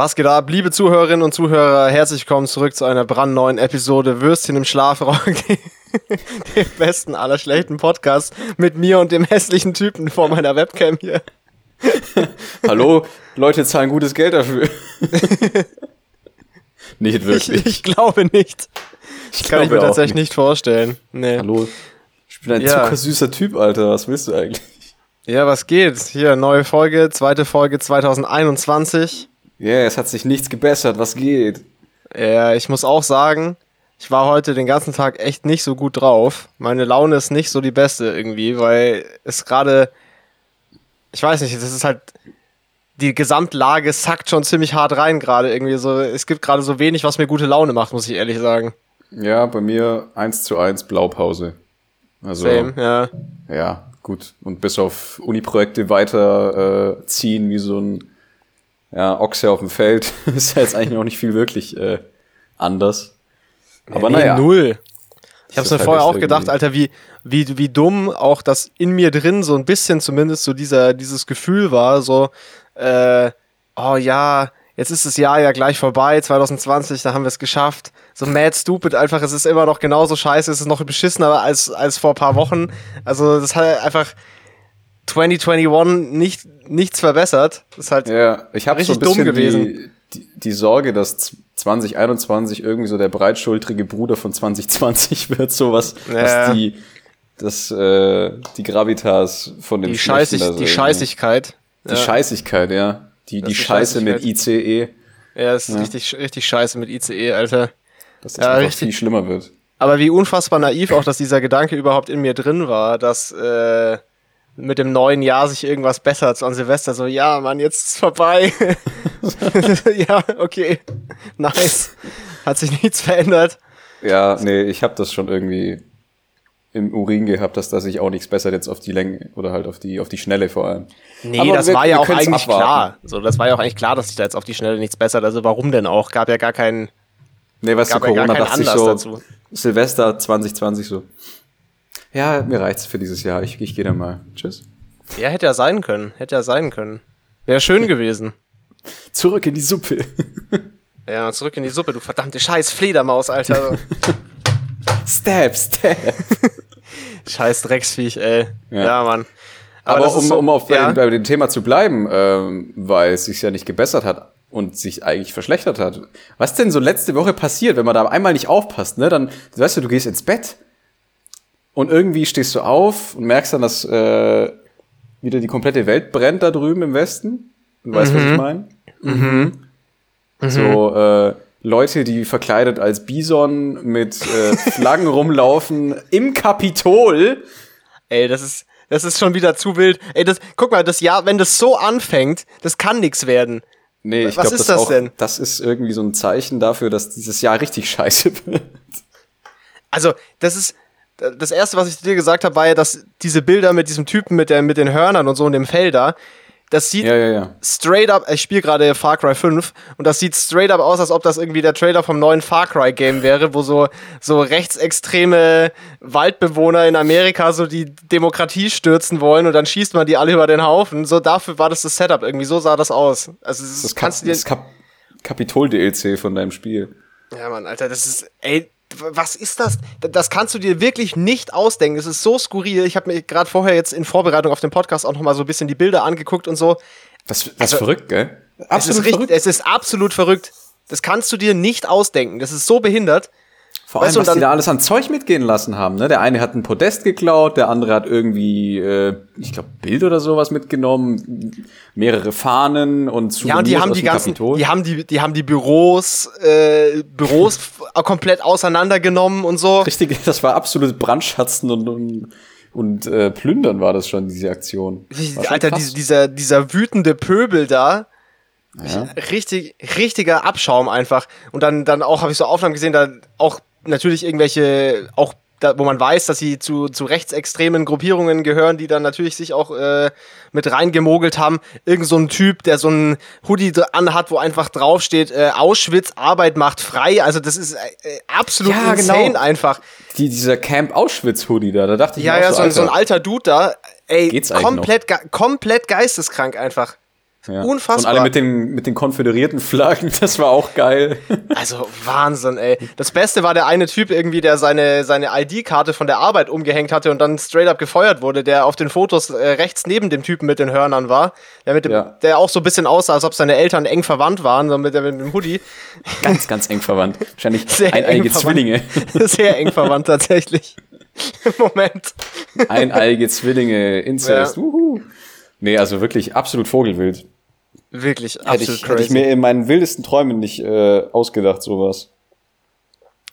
Was geht ab, liebe Zuhörerinnen und Zuhörer? Herzlich willkommen zurück zu einer brandneuen Episode Würstchen im Schlafrock, dem besten aller schlechten Podcasts mit mir und dem hässlichen Typen vor meiner Webcam hier. Hallo, Leute zahlen gutes Geld dafür. nicht wirklich. Ich, ich glaube nicht. Ich kann ich mir tatsächlich nicht. nicht vorstellen. Nee. Hallo, ich bin ein ja. zuckersüßer Typ, Alter. Was willst du eigentlich? Ja, was geht? Hier, neue Folge, zweite Folge 2021. Ja, yeah, es hat sich nichts gebessert. Was geht? Ja, ich muss auch sagen, ich war heute den ganzen Tag echt nicht so gut drauf. Meine Laune ist nicht so die beste irgendwie, weil es gerade, ich weiß nicht, das ist halt, die Gesamtlage sackt schon ziemlich hart rein gerade irgendwie. So, es gibt gerade so wenig, was mir gute Laune macht, muss ich ehrlich sagen. Ja, bei mir eins zu eins Blaupause. Also, Same, ja. Ja, gut. Und bis auf Uni-Projekte weiterziehen, äh, wie so ein ja, Ochse auf dem Feld ist ja jetzt eigentlich auch nicht viel wirklich äh, anders. Aber nee, naja. Null. Ich habe es mir halt vorher auch gedacht, Alter, wie, wie, wie dumm auch das in mir drin so ein bisschen zumindest so dieser, dieses Gefühl war, so, äh, oh ja, jetzt ist das Jahr ja gleich vorbei, 2020, da haben wir es geschafft. So mad stupid einfach, es ist immer noch genauso scheiße, es ist noch beschissener als, als vor paar Wochen. Also das hat einfach, 2021 nicht, nichts verbessert. Das ist halt ja, ich habe so ein bisschen dumm gewesen. Die, die, die, Sorge, dass 2021 irgendwie so der breitschultrige Bruder von 2020 wird, so was, ja. was die, das, äh, die Gravitas von dem die, Scheißig, die Scheißigkeit. Die ja. Scheißigkeit, ja. Die, die Scheiße mit ICE. Ja, das ist ja. richtig, richtig scheiße mit ICE, Alter. Dass das ja, richtig viel schlimmer wird. Aber wie unfassbar naiv auch, dass dieser Gedanke überhaupt in mir drin war, dass, äh, mit dem neuen Jahr sich irgendwas bessert, so an Silvester, so, ja, Mann, jetzt ist es vorbei. ja, okay, nice. Hat sich nichts verändert. Ja, nee, ich habe das schon irgendwie im Urin gehabt, dass da sich auch nichts bessert jetzt auf die Länge oder halt auf die auf die Schnelle vor allem. Nee, Aber das wir, war ja auch eigentlich abwarten. klar. So, das war ja auch eigentlich klar, dass sich da jetzt auf die Schnelle nichts bessert. Also warum denn auch? Gab ja gar keinen. Nee, weißt du, Corona ja dachte ich so. Dazu. Silvester 2020 so ja, mir reicht's für dieses Jahr. Ich, ich gehe dann mal. Tschüss. Ja, hätte ja sein können. Hätte ja sein können. Wäre schön gewesen. Zurück in die Suppe. ja, zurück in die Suppe, du verdammte scheiß Fledermaus, Alter. stab, stab. scheiß Drecksviech, ey. Ja, ja Mann. Aber, Aber um, so, um auf ja. bei dem Thema zu bleiben, ähm, weil es sich ja nicht gebessert hat und sich eigentlich verschlechtert hat. Was denn so letzte Woche passiert, wenn man da einmal nicht aufpasst, ne? Dann, weißt du, du gehst ins Bett und irgendwie stehst du auf und merkst dann, dass äh, wieder die komplette Welt brennt da drüben im Westen. Du weißt, mhm. was ich mhm. meine? Mhm. mhm. So, äh, Leute, die verkleidet als Bison mit äh, Flaggen rumlaufen im Kapitol. Ey, das ist, das ist schon wieder zu wild. Ey, das, guck mal, das Jahr, wenn das so anfängt, das kann nix werden. Nee, ich glaube, das, das, auch, denn? das ist irgendwie so ein Zeichen dafür, dass dieses Jahr richtig scheiße wird. Also, das ist, das erste, was ich dir gesagt habe, war ja, dass diese Bilder mit diesem Typen mit, der, mit den Hörnern und so in dem Feld da, das sieht ja, ja, ja. straight up, ich spiele gerade Far Cry 5 und das sieht straight up aus, als ob das irgendwie der Trailer vom neuen Far Cry Game wäre, wo so, so rechtsextreme Waldbewohner in Amerika so die Demokratie stürzen wollen und dann schießt man die alle über den Haufen. So dafür war das das Setup irgendwie, so sah das aus. Also das, das kannst du dir. Das Kap Kapitol-DLC von deinem Spiel. Ja, Mann, Alter, das ist, ey, was ist das? Das kannst du dir wirklich nicht ausdenken. Es ist so skurril. Ich habe mir gerade vorher jetzt in Vorbereitung auf den Podcast auch noch mal so ein bisschen die Bilder angeguckt und so. Das, das also, ist verrückt, gell? Absolut es ist, richtig, es ist absolut verrückt. Das kannst du dir nicht ausdenken. Das ist so behindert. Vor allem, weißt du, was dann, die da alles an Zeug mitgehen lassen haben. Ne? Der eine hat ein Podest geklaut, der andere hat irgendwie, äh, ich glaube, Bild oder sowas mitgenommen, mehrere Fahnen und Souvenirs Ja, und die haben die ganzen, Kapitol. die haben die, die haben die Büros, äh, Büros komplett auseinandergenommen und so. Richtig, das war absolut Brandschatzen und, und und äh, plündern war das schon diese Aktion. Alter, die, dieser dieser wütende Pöbel da, ja. richtig richtiger Abschaum einfach. Und dann dann auch habe ich so Aufnahmen gesehen, da auch natürlich irgendwelche, auch da, wo man weiß, dass sie zu, zu rechtsextremen Gruppierungen gehören, die dann natürlich sich auch äh, mit reingemogelt haben. Irgend so ein Typ, der so ein Hoodie anhat, wo einfach draufsteht, äh, Auschwitz, Arbeit macht frei. Also das ist äh, absolut ja, insane genau. einfach. Die, dieser Camp Auschwitz-Hoodie da, da dachte ich Ja, ja, so, so, ein alter Dude da, ey, Geht's komplett, ge komplett geisteskrank einfach. Ja. Unfassbar. Und alle mit den, mit den konföderierten Flaggen, das war auch geil. Also Wahnsinn, ey. Das Beste war der eine Typ irgendwie, der seine, seine ID-Karte von der Arbeit umgehängt hatte und dann straight up gefeuert wurde, der auf den Fotos äh, rechts neben dem Typen mit den Hörnern war. Der, mit dem, ja. der auch so ein bisschen aussah, als ob seine Eltern eng verwandt waren, so mit, mit dem Hoodie. Ganz, ganz eng verwandt. Wahrscheinlich Sehr eineiige Zwillinge. Sehr eng verwandt tatsächlich. Moment. Eineiige Zwillinge, Inzest. Ja. Uhu. Nee, also wirklich absolut Vogelwild. Wirklich hätte absolut ich, crazy. Hätte ich mir in meinen wildesten Träumen nicht äh, ausgedacht, sowas.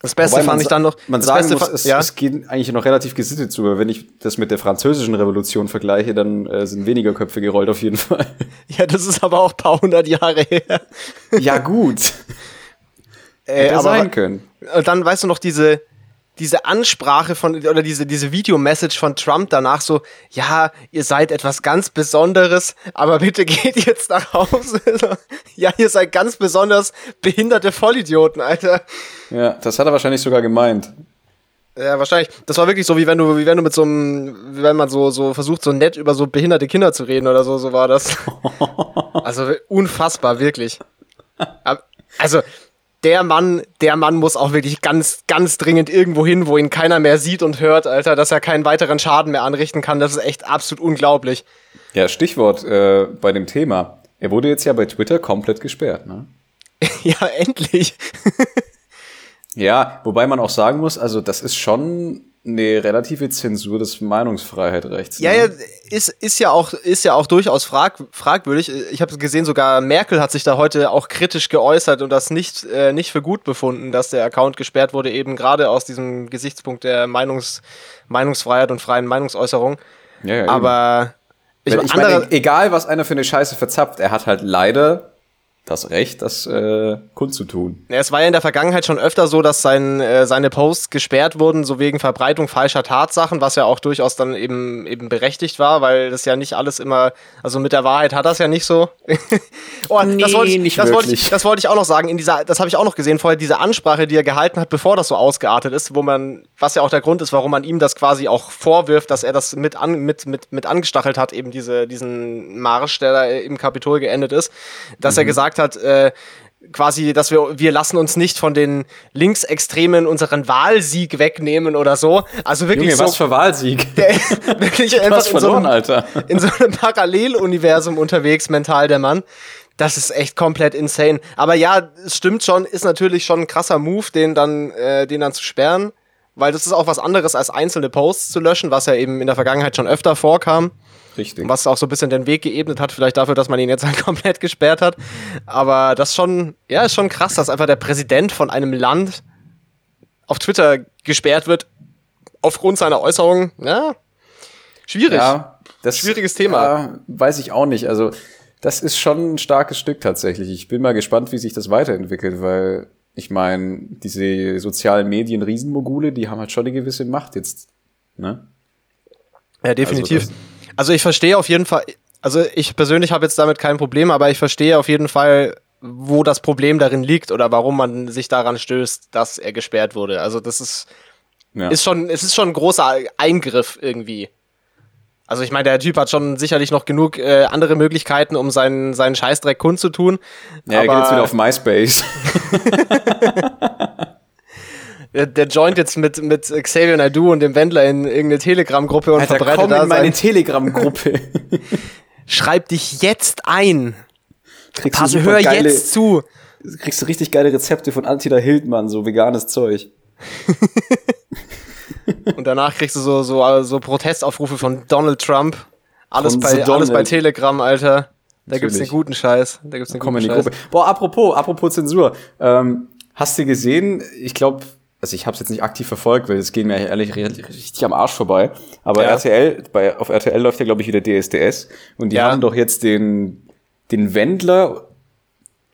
Das Beste Wobei fand ich dann noch. Man sagen muss, es, ja? es geht eigentlich noch relativ gesittet zu, aber wenn ich das mit der französischen Revolution vergleiche, dann äh, sind weniger Köpfe gerollt auf jeden Fall. Ja, das ist aber auch ein paar hundert Jahre her. Ja, gut. äh, Hätte aber, sein können. Und dann weißt du noch diese, diese Ansprache von oder diese diese Videomessage von Trump danach so, ja, ihr seid etwas ganz Besonderes, aber bitte geht jetzt nach Hause. ja, ihr seid ganz besonders behinderte Vollidioten, Alter. Ja, das hat er wahrscheinlich sogar gemeint. Ja, wahrscheinlich. Das war wirklich so, wie wenn du, wie wenn du mit so einem, wie wenn man so, so versucht, so nett über so behinderte Kinder zu reden oder so, so war das. also unfassbar, wirklich. Also, der Mann, der Mann muss auch wirklich ganz, ganz dringend irgendwo hin, wo ihn keiner mehr sieht und hört, Alter, dass er keinen weiteren Schaden mehr anrichten kann. Das ist echt absolut unglaublich. Ja, Stichwort äh, bei dem Thema. Er wurde jetzt ja bei Twitter komplett gesperrt, ne? ja, endlich. ja, wobei man auch sagen muss, also das ist schon eine relative Zensur des Meinungsfreiheitsrechts. Ja, ne? ja, ist, ist ja auch, ist ja auch durchaus frag, fragwürdig. Ich habe gesehen, sogar Merkel hat sich da heute auch kritisch geäußert und das nicht, äh, nicht für gut befunden, dass der Account gesperrt wurde, eben gerade aus diesem Gesichtspunkt der Meinungs, Meinungsfreiheit und freien Meinungsäußerung. Ja, ja, Aber ich, ich meine, egal was einer für eine Scheiße verzapft, er hat halt leider das Recht, das äh, kundzutun. Es war ja in der Vergangenheit schon öfter so, dass sein, äh, seine Posts gesperrt wurden, so wegen Verbreitung falscher Tatsachen, was ja auch durchaus dann eben, eben berechtigt war, weil das ja nicht alles immer, also mit der Wahrheit hat das ja nicht so. oh, nee, das wollte ich, nicht das wollte ich, das wollte ich auch noch sagen, in dieser, das habe ich auch noch gesehen vorher, diese Ansprache, die er gehalten hat, bevor das so ausgeartet ist, wo man, was ja auch der Grund ist, warum man ihm das quasi auch vorwirft, dass er das mit, an, mit, mit, mit angestachelt hat, eben diese, diesen Marsch, der da im Kapitol geendet ist, dass mhm. er gesagt hat, äh, quasi, dass wir, wir lassen uns nicht von den Linksextremen unseren Wahlsieg wegnehmen oder so. Also wirklich Junge, so. was für Wahlsieg? Der wirklich einfach in, verloren, so einem, Alter. in so einem Paralleluniversum unterwegs, mental der Mann. Das ist echt komplett insane. Aber ja, es stimmt schon, ist natürlich schon ein krasser Move, den dann, äh, den dann zu sperren. Weil das ist auch was anderes als einzelne Posts zu löschen, was ja eben in der Vergangenheit schon öfter vorkam. Richtig. Was auch so ein bisschen den Weg geebnet hat, vielleicht dafür, dass man ihn jetzt halt komplett gesperrt hat. Aber das schon, ja, ist schon krass, dass einfach der Präsident von einem Land auf Twitter gesperrt wird aufgrund seiner Äußerungen. Ja, schwierig. Ja, das schwieriges Thema. Ja, weiß ich auch nicht. Also das ist schon ein starkes Stück tatsächlich. Ich bin mal gespannt, wie sich das weiterentwickelt, weil ich meine, diese sozialen Medien Riesenmogule, die haben halt schon eine gewisse Macht jetzt, ne? Ja, definitiv. Also also ich verstehe auf jeden Fall, also ich persönlich habe jetzt damit kein Problem, aber ich verstehe auf jeden Fall, wo das Problem darin liegt oder warum man sich daran stößt, dass er gesperrt wurde. Also das ist, ja. ist schon, es ist schon ein großer Eingriff irgendwie. Also ich meine, der Typ hat schon sicherlich noch genug äh, andere Möglichkeiten, um seinen, seinen Scheißdreck kundzutun. Ja, er geht jetzt wieder auf MySpace. der joint jetzt mit, mit Xavier Naidoo und dem Wendler in irgendeine Telegram-Gruppe und Alter, verbreitet komm da in meine Telegram-Gruppe. Schreib dich jetzt ein. Kriegst Passe, hör geile, jetzt zu. Kriegst du richtig geile Rezepte von Antida Hildmann, so veganes Zeug. und danach kriegst du so, so, so Protestaufrufe von Donald Trump. Alles, von bei, alles bei Telegram, Alter. Da Natürlich. gibt's den guten Scheiß. Da gibt's den guten Scheiß. Gruppe. Boah, apropos, apropos Zensur. Ähm, hast du gesehen, ich glaube, also ich habe es jetzt nicht aktiv verfolgt, weil es geht mir ehrlich richtig am Arsch vorbei. Aber ja. RTL, bei, auf RTL läuft ja, glaube ich, wieder DSDS. Und die ja. haben doch jetzt den, den Wendler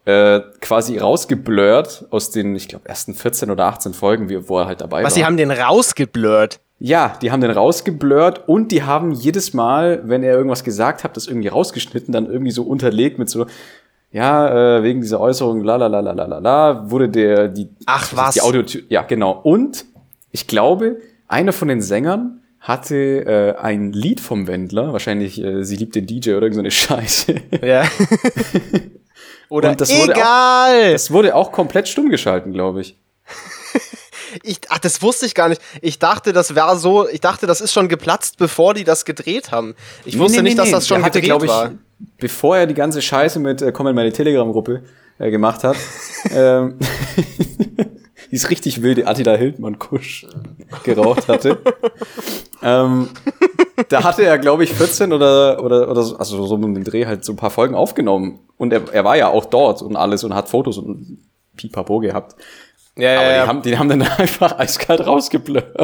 äh, quasi rausgeblurrt aus den, ich glaube, ersten 14 oder 18 Folgen, wo er halt dabei Was, war. Was, sie haben den rausgeblurrt? Ja, die haben den rausgeblurrt und die haben jedes Mal, wenn er irgendwas gesagt hat, das irgendwie rausgeschnitten, dann irgendwie so unterlegt mit so, ja, äh, wegen dieser Äußerung, la la la la la la wurde der die Ach was die Audio ja genau und ich glaube einer von den Sängern hatte äh, ein Lied vom Wendler, wahrscheinlich äh, sie liebt den DJ oder irgendeine Scheiße. Ja. oder Und das egal. Wurde auch, das wurde auch komplett stumm geschalten, glaube ich. ich. Ach, das wusste ich gar nicht. Ich dachte, das wäre so, ich dachte, das ist schon geplatzt, bevor die das gedreht haben. Ich wusste nee, nee, nicht, dass das schon hatte, gedreht ich, war. Bevor er die ganze Scheiße mit äh, Komm in meine Telegram-Gruppe äh, gemacht hat. ähm, dieses richtig wilde Attila Hildmann-Kusch geraucht hatte. ähm, da hatte er, glaube ich, 14 oder, oder, oder so, also so mit dem Dreh halt so ein paar Folgen aufgenommen. Und er, er war ja auch dort und alles und hat Fotos und Pipapo gehabt. Ja, ja, Aber die, ja. Haben, die haben dann einfach eiskalt rausgeblurrt.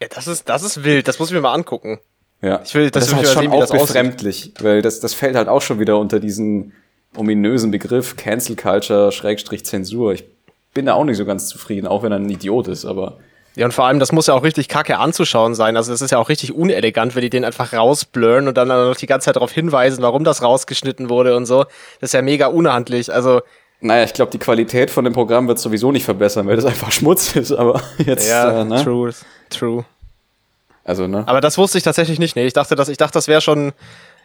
Ja, das ist, das ist wild. Das muss ich mir mal angucken. Ja. Ich will, das, das ist halt schon auch befremdlich, weil das, das fällt halt auch schon wieder unter diesen ominösen Begriff Cancel Culture Schrägstrich Zensur. Ich bin da auch nicht so ganz zufrieden, auch wenn er ein Idiot ist, aber. Ja, und vor allem, das muss ja auch richtig kacke anzuschauen sein. Also, es ist ja auch richtig unelegant, wenn die den einfach rausblurren und dann noch die ganze Zeit darauf hinweisen, warum das rausgeschnitten wurde und so. Das ist ja mega unhandlich. Also. Naja, ich glaube, die Qualität von dem Programm wird sowieso nicht verbessern, weil das einfach Schmutz ist, aber jetzt. Ja, äh, ne? true, true. Also, ne? Aber das wusste ich tatsächlich nicht. Nee, ich dachte, dass, ich dachte, das wäre schon,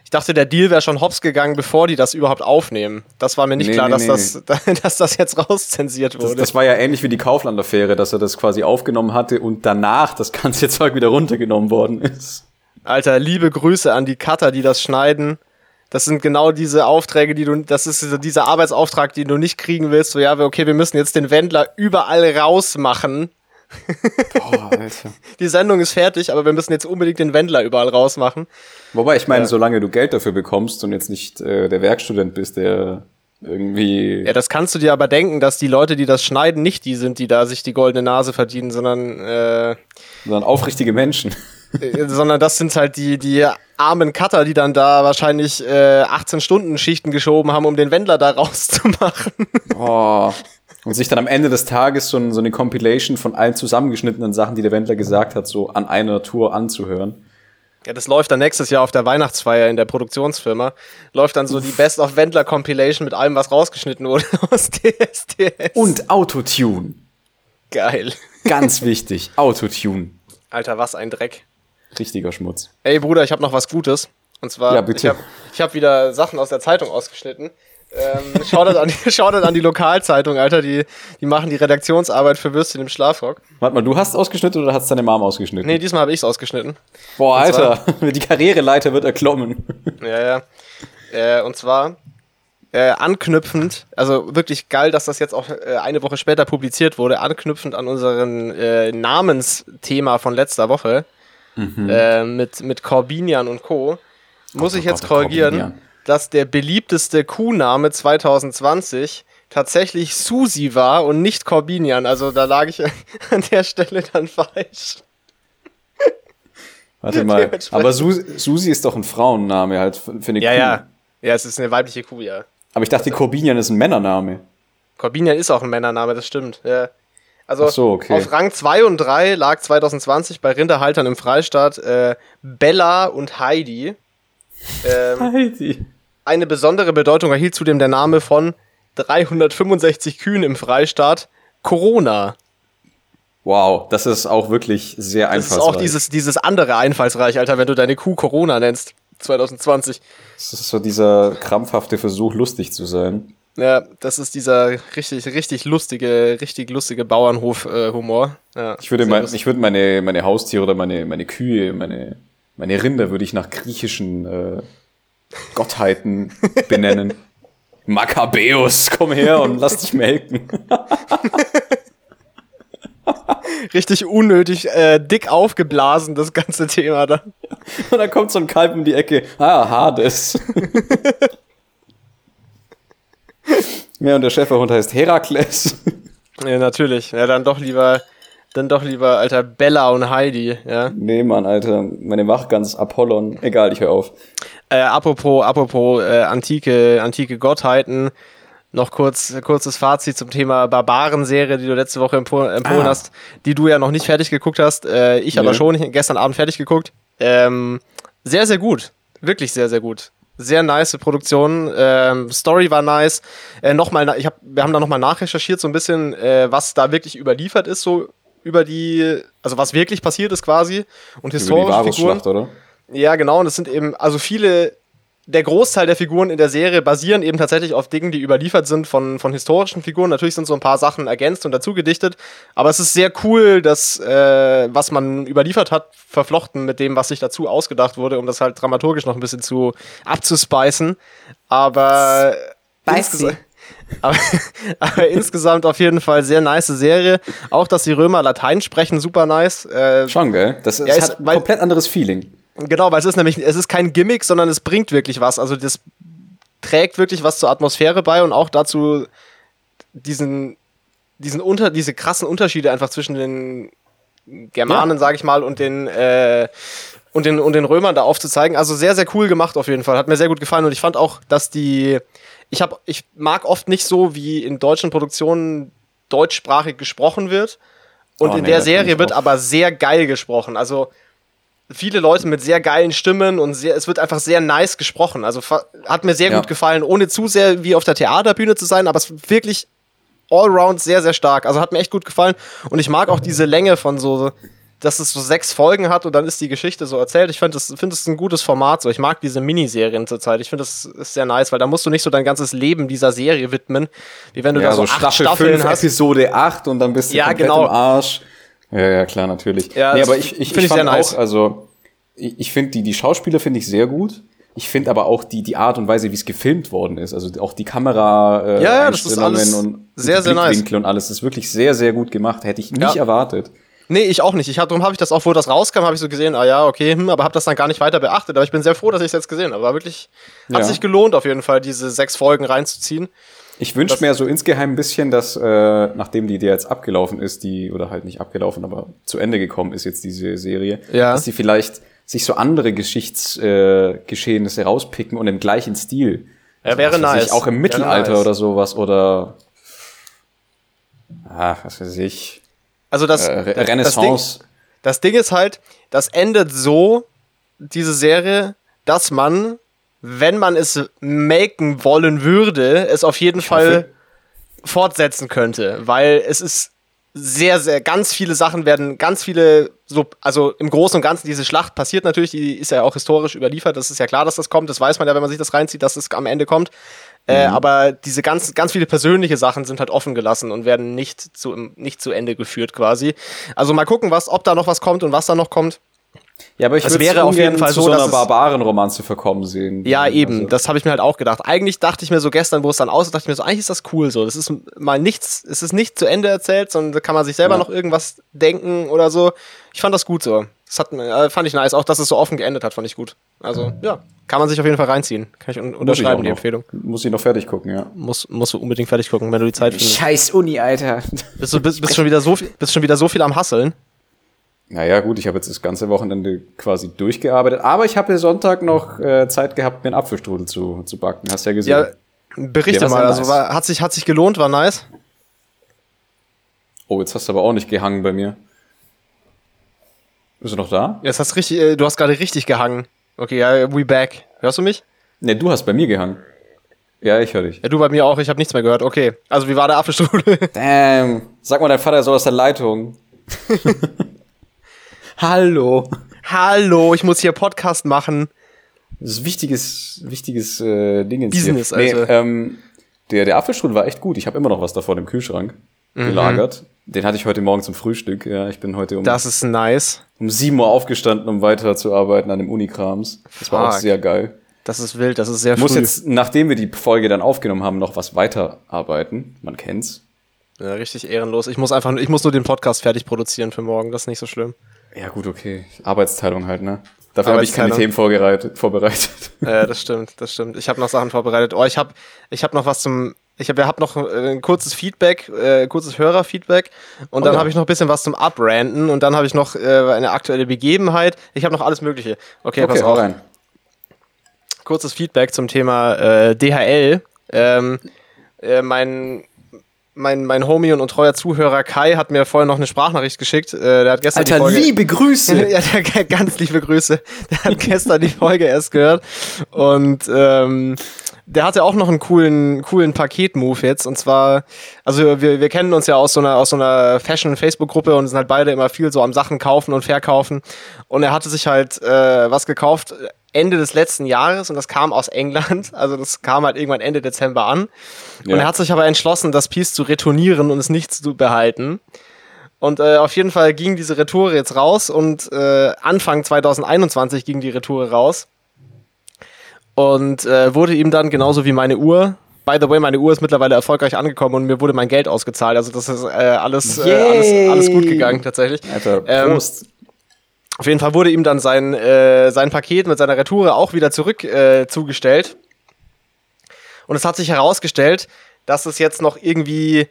ich dachte, der Deal wäre schon hops gegangen, bevor die das überhaupt aufnehmen. Das war mir nicht nee, klar, nee, dass, nee. Das, dass das jetzt rauszensiert wurde. Das, das war ja ähnlich wie die Kaufland-Affäre, dass er das quasi aufgenommen hatte und danach das ganze Zeug wieder runtergenommen worden ist. Alter, liebe Grüße an die Cutter, die das schneiden. Das sind genau diese Aufträge, die du, das ist dieser Arbeitsauftrag, den du nicht kriegen willst. So, ja, okay, wir müssen jetzt den Wendler überall rausmachen Boah, Alter. Die Sendung ist fertig, aber wir müssen jetzt unbedingt den Wendler überall rausmachen. Wobei, ich meine, ja. solange du Geld dafür bekommst und jetzt nicht äh, der Werkstudent bist, der irgendwie. Ja, das kannst du dir aber denken, dass die Leute, die das schneiden, nicht die sind, die da sich die goldene Nase verdienen, sondern äh, sondern aufrichtige Menschen. Äh, sondern das sind halt die, die armen Cutter, die dann da wahrscheinlich äh, 18 Stunden Schichten geschoben haben, um den Wendler da rauszumachen. Oh. Und sich dann am Ende des Tages so, so eine Compilation von allen zusammengeschnittenen Sachen, die der Wendler gesagt hat, so an einer Tour anzuhören. Ja, das läuft dann nächstes Jahr auf der Weihnachtsfeier in der Produktionsfirma. Läuft dann so die Best of Wendler Compilation mit allem, was rausgeschnitten wurde aus DSDS. Und Autotune. Geil. Ganz wichtig, Autotune. Alter, was ein Dreck. Richtiger Schmutz. Ey Bruder, ich habe noch was Gutes. Und zwar, ja, bitte. ich habe ich hab wieder Sachen aus der Zeitung ausgeschnitten. Ähm, Shoutout an, Shoutout an die Lokalzeitung, Alter. Die, die machen die Redaktionsarbeit für Würstchen im Schlafrock. Warte mal, du hast ausgeschnitten oder hast deine Mom ausgeschnitten? Nee, diesmal habe ich's ausgeschnitten. Boah, und Alter, zwar, die Karriereleiter wird erklommen. Ja, ja. Äh, und zwar äh, anknüpfend, also wirklich geil, dass das jetzt auch äh, eine Woche später publiziert wurde, anknüpfend an unseren äh, Namensthema von letzter Woche mhm. Äh, mit, mit Corbinian und Co. Muss oh, ich jetzt Gott, korrigieren. Corbinian dass der beliebteste Kuhname 2020 tatsächlich Susi war und nicht Corbinian. Also da lag ich an der Stelle dann falsch. Warte mal, aber Su Susi ist doch ein Frauenname halt für eine ja, Kuh. Ja, ja, es ist eine weibliche Kuh, ja. Aber ich dachte, also, Corbinian ist ein Männername. Corbinian ist auch ein Männername, das stimmt. Ja. Also so, okay. auf Rang 2 und 3 lag 2020 bei Rinderhaltern im Freistaat äh, Bella und Heidi. Ähm, Heidi. Eine besondere Bedeutung erhielt zudem der Name von 365 Kühen im Freistaat Corona. Wow, das ist auch wirklich sehr einfallsreich. Das ist auch dieses, dieses andere einfallsreich, Alter, wenn du deine Kuh Corona nennst, 2020. Das ist so dieser krampfhafte Versuch, lustig zu sein. Ja, das ist dieser richtig, richtig lustige, richtig lustige Bauernhof-Humor. Äh, ja, ich würde, mein, ich würde meine, meine Haustiere oder meine, meine Kühe, meine, meine Rinder würde ich nach griechischen äh, Gottheiten benennen. Makkabäus, komm her und lass dich melken. Richtig unnötig, äh, dick aufgeblasen, das ganze Thema dann. Und dann kommt so ein Kalb um die Ecke. Ah, Hades. ja, und der Schäferhund heißt Herakles. Ja, natürlich. Ja, dann doch lieber dann doch lieber, Alter, Bella und Heidi, ja. Nee, Mann, Alter, meine Wachgans Apollon. Egal, ich hör auf. Äh, apropos, apropos äh, antike, antike Gottheiten, noch kurz kurzes Fazit zum Thema Barbaren-Serie, die du letzte Woche empfohlen ah. hast, die du ja noch nicht fertig geguckt hast. Äh, ich nee. aber schon gestern Abend fertig geguckt. Ähm, sehr, sehr gut. Wirklich sehr, sehr gut. Sehr nice Produktion. Ähm, Story war nice. Äh, noch mal, ich hab, wir haben da nochmal nachrecherchiert, so ein bisschen, äh, was da wirklich überliefert ist, so über die, also was wirklich passiert ist quasi und historische über die Figuren. oder? Ja, genau. Und es sind eben, also viele der Großteil der Figuren in der Serie basieren eben tatsächlich auf Dingen, die überliefert sind von, von historischen Figuren. Natürlich sind so ein paar Sachen ergänzt und dazu gedichtet, aber es ist sehr cool, dass äh, was man überliefert hat, verflochten mit dem, was sich dazu ausgedacht wurde, um das halt dramaturgisch noch ein bisschen zu abzuspeisen. Aber insgesamt, aber, aber, insgesamt auf jeden Fall sehr nice Serie. Auch, dass die Römer Latein sprechen, super nice. Äh, Schon, gell? Das, ist, ja, ist, hat ein komplett anderes Feeling. Genau, weil es ist nämlich, es ist kein Gimmick, sondern es bringt wirklich was. Also das trägt wirklich was zur Atmosphäre bei und auch dazu diesen, diesen unter, diese krassen Unterschiede einfach zwischen den Germanen, ja. sag ich mal, und den, äh, und den, und den Römern da aufzuzeigen. Also sehr, sehr cool gemacht auf jeden Fall. Hat mir sehr gut gefallen und ich fand auch, dass die, ich habe, ich mag oft nicht so, wie in deutschen Produktionen deutschsprachig gesprochen wird. Und oh, in nee, der Serie wird aber sehr geil gesprochen. Also viele Leute mit sehr geilen Stimmen und sehr, es wird einfach sehr nice gesprochen. Also hat mir sehr ja. gut gefallen, ohne zu sehr wie auf der Theaterbühne zu sein, aber es ist wirklich allround sehr, sehr stark. Also hat mir echt gut gefallen und ich mag auch diese Länge von so, dass es so sechs Folgen hat und dann ist die Geschichte so erzählt. Ich finde das, find das ein gutes Format so. Ich mag diese Miniserien zurzeit. Ich finde das ist sehr nice, weil da musst du nicht so dein ganzes Leben dieser Serie widmen, wie wenn du ja, da so, so acht Staffel Staffeln hast. Episode 8 und dann bist du ja, komplett genau. im Arsch. Ja, ja, klar, natürlich. Ja, nee, aber ich, ich, ich, ich nice. auch, also ich, ich finde die, die Schauspieler finde ich sehr gut. Ich finde aber auch die, die Art und Weise, wie es gefilmt worden ist, also auch die Kamera äh, ja, ja, das ist alles und sehr, sehr nice. und alles ist wirklich sehr, sehr gut gemacht. Hätte ich nicht ja. erwartet. Nee, ich auch nicht. Ich hab, darum habe ich das auch, wo das rauskam, habe ich so gesehen, ah ja, okay, hm, aber habe das dann gar nicht weiter beachtet. Aber ich bin sehr froh, dass ich es jetzt gesehen habe. War wirklich, hat ja. sich gelohnt, auf jeden Fall, diese sechs Folgen reinzuziehen. Ich wünsche mir so insgeheim ein bisschen, dass äh, nachdem die dir jetzt abgelaufen ist, die, oder halt nicht abgelaufen, aber zu Ende gekommen ist jetzt diese Serie, ja. dass die vielleicht sich so andere Geschichtsgeschehnisse äh, rauspicken und im gleichen Stil. Ja, also, wäre nice. Auch im Mittelalter nice. oder sowas oder ah, was weiß ich. Also das, äh, Renaissance. Das Ding, das Ding ist halt, das endet so, diese Serie, dass man wenn man es maken wollen würde, es auf jeden ich Fall fortsetzen könnte, weil es ist sehr, sehr, ganz viele Sachen werden, ganz viele, so, also im Großen und Ganzen, diese Schlacht passiert natürlich, die ist ja auch historisch überliefert, das ist ja klar, dass das kommt, das weiß man ja, wenn man sich das reinzieht, dass es am Ende kommt. Äh, mhm. Aber diese ganz, ganz viele persönliche Sachen sind halt offen gelassen und werden nicht zu, nicht zu Ende geführt quasi. Also mal gucken, was, ob da noch was kommt und was da noch kommt. Ja, aber ich würde wäre auf jeden Fall zu so, so einer Barbarenromanze verkommen sehen. Ja, eben. Also. Das habe ich mir halt auch gedacht. Eigentlich dachte ich mir so gestern, wo es dann aus dachte ich mir so, eigentlich ist das cool so. Das ist mal nichts, es ist nicht zu Ende erzählt, sondern da kann man sich selber ja. noch irgendwas denken oder so. Ich fand das gut so. Das hat, äh, fand ich nice. Auch, dass es so offen geendet hat, fand ich gut. Also, ja. Kann man sich auf jeden Fall reinziehen. Kann ich un unterschreiben, die Empfehlung. Muss ich noch fertig gucken, ja. Muss, musst du unbedingt fertig gucken, wenn du die Zeit findest. Scheiß Uni, Alter. Bist du bist, bist schon wieder so viel, bist schon wieder so viel am Hasseln? Naja, gut, ich habe jetzt das ganze Wochenende quasi durchgearbeitet, aber ich habe Sonntag noch äh, Zeit gehabt, mir einen Apfelstrudel zu, zu backen. Hast ja gesehen. Ja, berichte mal, also war, hat, sich, hat sich gelohnt, war nice. Oh, jetzt hast du aber auch nicht gehangen bei mir. Bist du noch da? Jetzt hast richtig, äh, du hast gerade richtig gehangen. Okay, ja, we back. Hörst du mich? Ne, du hast bei mir gehangen. Ja, ich höre dich. Ja, du bei mir auch, ich habe nichts mehr gehört. Okay, also wie war der Apfelstrudel? Damn. Sag mal, dein Vater ist so aus der Leitung. Hallo. Hallo, ich muss hier Podcast machen. Das ist wichtiges, wichtiges äh, Ding ins Business, hier. Nee, also. ähm, der, der Apfelstrudel war echt gut. Ich habe immer noch was davon im Kühlschrank mhm. gelagert. Den hatte ich heute Morgen zum Frühstück. Ja, ich bin heute um. Das ist nice. Um sieben Uhr aufgestanden, um weiterzuarbeiten an dem Unikrams. Das Fuck. war auch sehr geil. Das ist wild, das ist sehr ich muss jetzt, nachdem wir die Folge dann aufgenommen haben, noch was weiterarbeiten. Man kennt's. Ja, richtig ehrenlos. Ich muss einfach, ich muss nur den Podcast fertig produzieren für morgen. Das ist nicht so schlimm. Ja, gut, okay. Arbeitsteilung halt, ne? Dafür habe ich keine Themen vorbereitet. vorbereitet. Ja, das stimmt, das stimmt. Ich habe noch Sachen vorbereitet. Oh, ich habe ich hab noch was zum. Ich habe hab noch äh, ein kurzes Feedback, äh, kurzes Hörerfeedback und oh, dann ja. habe ich noch ein bisschen was zum Abranten und dann habe ich noch äh, eine aktuelle Begebenheit. Ich habe noch alles Mögliche. Okay, okay pass auf. Rein. Kurzes Feedback zum Thema äh, DHL. Ähm, äh, mein mein, mein Homie und, und treuer Zuhörer Kai hat mir vorher noch eine Sprachnachricht geschickt. Äh, der hat gestern Alter, die Folge, liebe Grüße! ja, der, ganz liebe Grüße. Der hat gestern die Folge erst gehört und ähm, der hatte auch noch einen coolen, coolen Paket-Move jetzt. Und zwar, also wir, wir kennen uns ja aus so einer, aus so einer Fashion-Facebook-Gruppe und sind halt beide immer viel so am Sachen kaufen und verkaufen. Und er hatte sich halt äh, was gekauft Ende des letzten Jahres und das kam aus England. Also das kam halt irgendwann Ende Dezember an. Ja. Und er hat sich aber entschlossen, das Piece zu retournieren und es nicht zu behalten. Und äh, auf jeden Fall ging diese Retour jetzt raus und äh, Anfang 2021 ging die Retour raus. Und äh, wurde ihm dann genauso wie meine Uhr. By the way, meine Uhr ist mittlerweile erfolgreich angekommen und mir wurde mein Geld ausgezahlt. Also das ist äh, alles, äh, alles, alles gut gegangen tatsächlich. Alter, ähm, Prost. Ähm, auf jeden Fall wurde ihm dann sein, äh, sein Paket mit seiner Retour auch wieder zurück äh, zugestellt. Und es hat sich herausgestellt, dass es jetzt noch irgendwie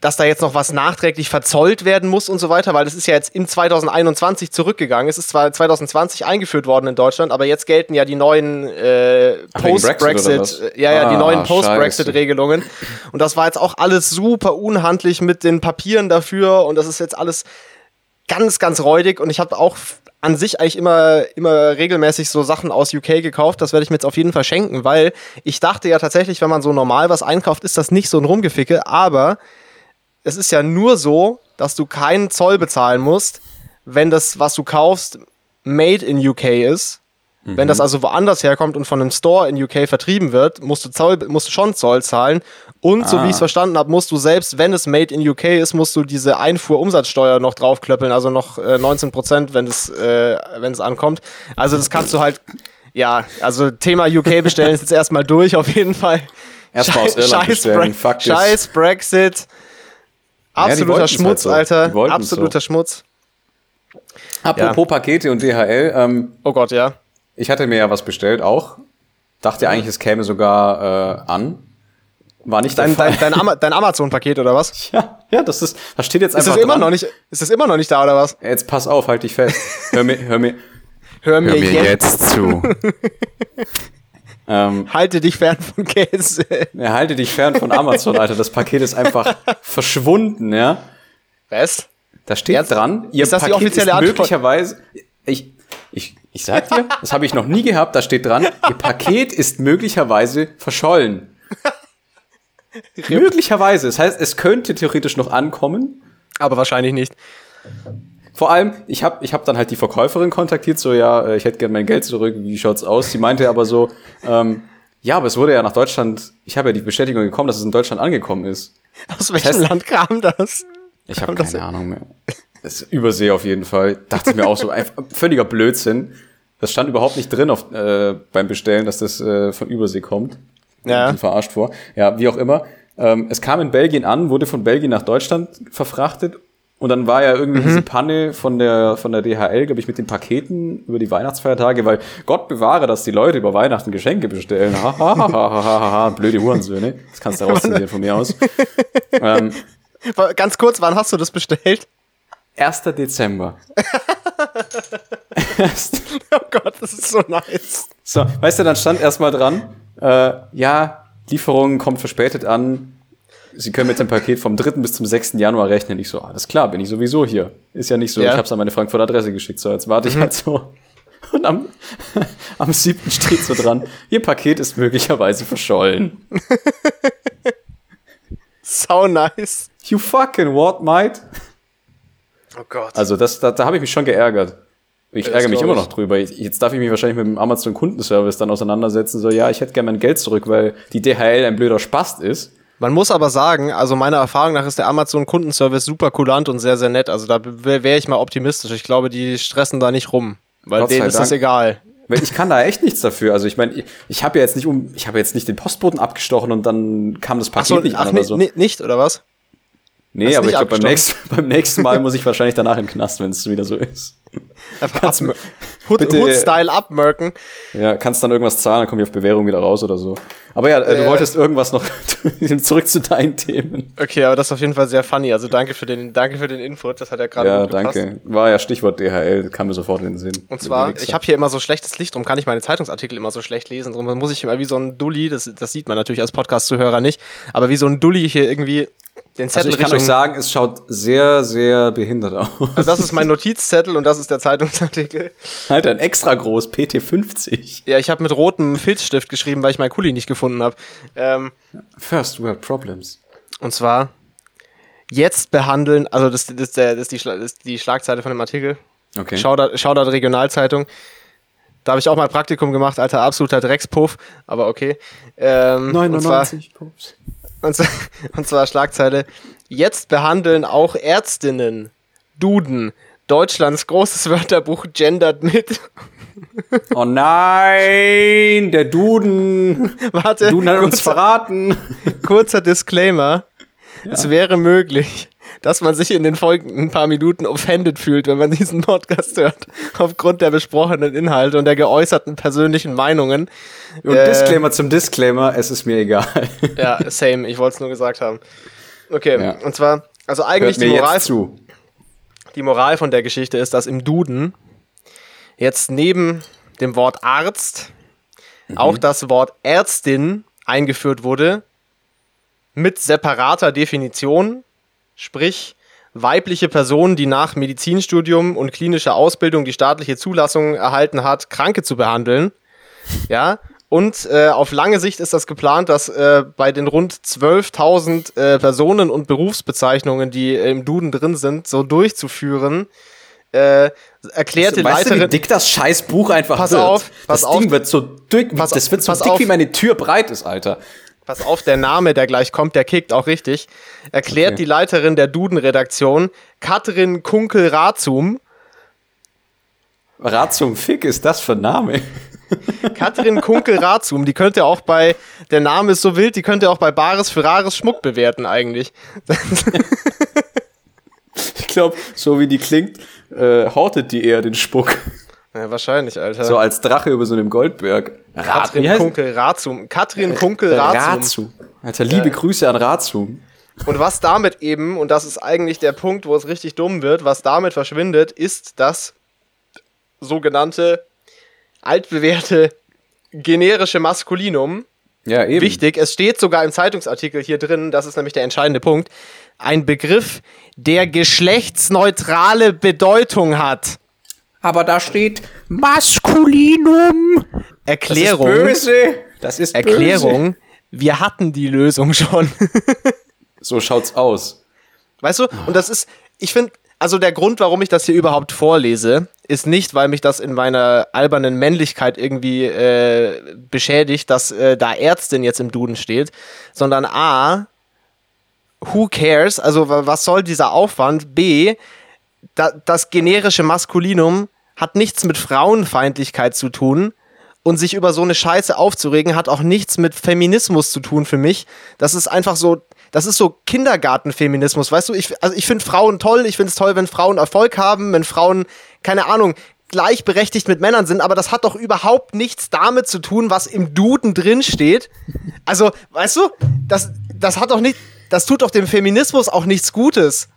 dass da jetzt noch was nachträglich verzollt werden muss und so weiter, weil das ist ja jetzt in 2021 zurückgegangen. Es ist zwar 2020 eingeführt worden in Deutschland, aber jetzt gelten ja die neuen äh, Post-Brexit, ja, ja, ah, die neuen Post-Brexit-Regelungen. Und das war jetzt auch alles super unhandlich mit den Papieren dafür und das ist jetzt alles ganz, ganz räudig und ich habe auch an sich eigentlich immer, immer regelmäßig so Sachen aus UK gekauft. Das werde ich mir jetzt auf jeden Fall schenken, weil ich dachte ja tatsächlich, wenn man so normal was einkauft, ist das nicht so ein Rumgeficke, aber es ist ja nur so, dass du keinen Zoll bezahlen musst, wenn das, was du kaufst, made in UK ist. Mhm. Wenn das also woanders herkommt und von einem Store in UK vertrieben wird, musst du, Zoll, musst du schon Zoll zahlen. Und ah. so wie ich es verstanden habe, musst du selbst, wenn es made in UK ist, musst du diese Einfuhrumsatzsteuer noch draufklöppeln, also noch äh, 19 Prozent, wenn es, äh, wenn es ankommt. Also das kannst du halt, ja, also Thema UK bestellen ist jetzt erstmal durch, auf jeden Fall. Erstmal aus Irland Scheiß, bestellen, Bre Scheiß Brexit. Absoluter ja, Schmutz, halt so. Alter. Absoluter so. Schmutz. Apropos ja. Pakete und DHL. Ähm, oh Gott, ja. Ich hatte mir ja was bestellt auch. Dachte eigentlich, es käme sogar äh, an. War nicht dein, dein, dein, Ama dein Amazon-Paket oder was? Ja, ja, das ist, das steht jetzt einfach. Ist das immer noch nicht, ist das immer noch nicht da oder was? Jetzt pass auf, halt dich fest. Hör mir, hör mir, hör mir, hör mir jetzt. jetzt zu. Ähm, halte dich fern von Käse. Ja, halte dich fern von Amazon, Alter. Das Paket ist einfach verschwunden, ja. Was? Da steht Ernst? dran, ihr ist das Paket die offizielle ist möglicherweise. Ich, ich, ich sag dir, das habe ich noch nie gehabt. Da steht dran, ihr Paket ist möglicherweise verschollen. möglicherweise. Das heißt, es könnte theoretisch noch ankommen. Aber wahrscheinlich nicht. Vor allem, ich habe ich hab dann halt die Verkäuferin kontaktiert, so ja, äh, ich hätte gerne mein Geld zurück, wie schaut's aus? Sie meinte aber so, ähm, ja, aber es wurde ja nach Deutschland, ich habe ja die Bestätigung bekommen, dass es in Deutschland angekommen ist. Aus welchem das heißt, Land kam das? Ich habe keine? Ahnung mehr. Das ist Übersee auf jeden Fall. Dachte ich mir auch so, ein völliger Blödsinn. Das stand überhaupt nicht drin auf, äh, beim Bestellen, dass das äh, von Übersee kommt. Ja. Verarscht vor. Ja, wie auch immer. Ähm, es kam in Belgien an, wurde von Belgien nach Deutschland verfrachtet und dann war ja irgendwie mhm. diese Panne von der, von der DHL, glaube ich, mit den Paketen über die Weihnachtsfeiertage, weil Gott bewahre, dass die Leute über Weihnachten Geschenke bestellen. Ha, ha, ha, ha, ha, ha, blöde Hurensöhne. Das kannst du rausziehen von mir aus. ähm, Ganz kurz, wann hast du das bestellt? 1. Dezember. oh Gott, das ist so nice. So, weißt du, dann stand erstmal dran, äh, ja, Lieferung kommt verspätet an, Sie können mit dem Paket vom 3. bis zum 6. Januar rechnen. Ich so, alles klar, bin ich sowieso hier. Ist ja nicht so, ja. ich habe es an meine Frankfurter Adresse geschickt. So, jetzt warte ich mhm. halt so. Und am, am 7. steht so dran, Ihr Paket ist möglicherweise verschollen. so nice. You fucking what, mate? Oh Gott. Also das, da, da habe ich mich schon geärgert. Ich das ärgere mich immer noch drüber. Jetzt darf ich mich wahrscheinlich mit dem Amazon Kundenservice dann auseinandersetzen. So, ja, ich hätte gerne mein Geld zurück, weil die DHL ein blöder Spast ist. Man muss aber sagen, also meiner Erfahrung nach ist der Amazon Kundenservice super kulant und sehr, sehr nett. Also da wäre wär ich mal optimistisch. Ich glaube, die stressen da nicht rum, weil Gott denen ist Dank. das egal. Ich kann da echt nichts dafür. Also ich meine, ich, ich habe ja jetzt nicht um, ich habe jetzt nicht den Postboten abgestochen und dann kam das Paket so, nicht ach, an oder so. nicht oder was? Nee, aber ich glaube beim nächsten, beim nächsten Mal muss ich wahrscheinlich danach im Knast, wenn es wieder so ist. kannst Hood, Hood-Style abmerken. Ja, kannst dann irgendwas zahlen, dann komme ich auf Bewährung wieder raus oder so. Aber ja, äh, du wolltest irgendwas noch zurück zu deinen Themen. Okay, aber das ist auf jeden Fall sehr funny. Also danke für den, danke für den Input. Das hat ja gerade Ja, danke. War ja Stichwort DHL, kam mir sofort in den Sinn. Und zwar, ich habe hier immer so schlechtes Licht, darum kann ich meine Zeitungsartikel immer so schlecht lesen. Darum muss ich immer wie so ein Dulli, das, das sieht man natürlich als Podcast-Zuhörer nicht, aber wie so ein Dulli hier irgendwie den Zettel also ich kann euch sagen, es schaut sehr, sehr behindert aus. Also das ist mein Notizzettel und das ist der Zeitungsartikel. Halt ein extra groß, PT50. Ja, ich habe mit rotem Filzstift geschrieben, weil ich mein Kuli nicht gefunden habe. Ähm, First World Problems. Und zwar jetzt behandeln, also das, das, das, ist, die, das ist die Schlagzeile von dem Artikel. Okay. Shoutout, Shoutout Regionalzeitung. Da habe ich auch mal Praktikum gemacht, alter absoluter Dreckspuff, aber okay. Ähm, 99 Puffs. Und zwar, und zwar Schlagzeile: Jetzt behandeln auch Ärztinnen Duden. Deutschlands großes Wörterbuch gendert mit. Oh nein, der Duden. Warte. Der Duden hat kurzer, uns verraten. Kurzer Disclaimer. Ja. Es wäre möglich, dass man sich in den folgenden paar Minuten offended fühlt, wenn man diesen Podcast hört, aufgrund der besprochenen Inhalte und der geäußerten persönlichen Meinungen. Und äh, Disclaimer zum Disclaimer, es ist mir egal. Ja, same, ich wollte es nur gesagt haben. Okay, ja. und zwar, also eigentlich die Moral, die Moral von der Geschichte ist, dass im Duden jetzt neben dem Wort Arzt mhm. auch das Wort Ärztin eingeführt wurde, mit separater Definition sprich weibliche Person, die nach Medizinstudium und klinischer Ausbildung die staatliche Zulassung erhalten hat, Kranke zu behandeln. Ja, und äh, auf lange Sicht ist das geplant, dass äh, bei den rund 12.000 äh, Personen und Berufsbezeichnungen, die im Duden drin sind, so durchzuführen. Äh, erklärte weißt Leiterin. Du, wie dick das scheiß Buch einfach pass wird? Auf, pass das auf. Ding wird so dick, pass, das wird so dick, auf. wie meine Tür breit ist, Alter pass auf, der Name, der gleich kommt, der kickt auch richtig, erklärt okay. die Leiterin der Duden-Redaktion, Katrin Kunkel-Razum. Razum, Fick ist das für ein Name? Katrin Kunkel-Razum, die könnte auch bei, der Name ist so wild, die könnte auch bei Bares für Rares Schmuck bewerten eigentlich. ich glaube, so wie die klingt, äh, hortet die eher den Spuck. Ja, wahrscheinlich, Alter. So als Drache über so einem Goldberg. Katrin Kunkel Razum. Katrin Kunkel Razum. Razum. Alter, liebe ja. Grüße an Razum. Und was damit eben, und das ist eigentlich der Punkt, wo es richtig dumm wird, was damit verschwindet, ist das sogenannte altbewährte generische Maskulinum. Ja, eben. Wichtig, es steht sogar im Zeitungsartikel hier drin, das ist nämlich der entscheidende Punkt, ein Begriff, der geschlechtsneutrale Bedeutung hat. Aber da steht Maskulinum. Erklärung. Das ist böse. Das ist böse. Erklärung. Wir hatten die Lösung schon. so schaut's aus. Weißt du? Und das ist, ich finde, also der Grund, warum ich das hier überhaupt vorlese, ist nicht, weil mich das in meiner albernen Männlichkeit irgendwie äh, beschädigt, dass äh, da Ärztin jetzt im Duden steht, sondern A, who cares? Also was soll dieser Aufwand? B, da, das generische Maskulinum hat nichts mit Frauenfeindlichkeit zu tun. Und sich über so eine Scheiße aufzuregen, hat auch nichts mit Feminismus zu tun für mich. Das ist einfach so, das ist so Kindergartenfeminismus, weißt du? Ich, also ich finde Frauen toll, ich finde es toll, wenn Frauen Erfolg haben, wenn Frauen, keine Ahnung, gleichberechtigt mit Männern sind, aber das hat doch überhaupt nichts damit zu tun, was im Duden drin steht. Also, weißt du, das, das hat doch nicht, das tut doch dem Feminismus auch nichts Gutes.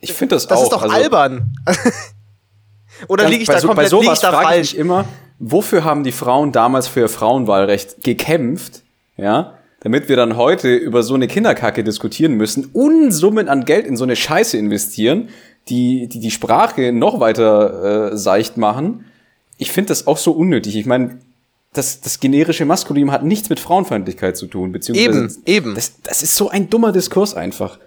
Ich finde das, das auch. Das ist doch also, albern. Oder liege ich da so, komplett bei sowas ich da falsch? Ich immer, wofür haben die Frauen damals für ihr Frauenwahlrecht gekämpft? Ja, damit wir dann heute über so eine Kinderkacke diskutieren müssen, Unsummen an Geld in so eine Scheiße investieren, die die, die Sprache noch weiter äh, seicht machen. Ich finde das auch so unnötig. Ich meine, das, das generische Maskulin hat nichts mit Frauenfeindlichkeit zu tun, beziehungsweise eben, eben. Das, das ist so ein dummer Diskurs einfach.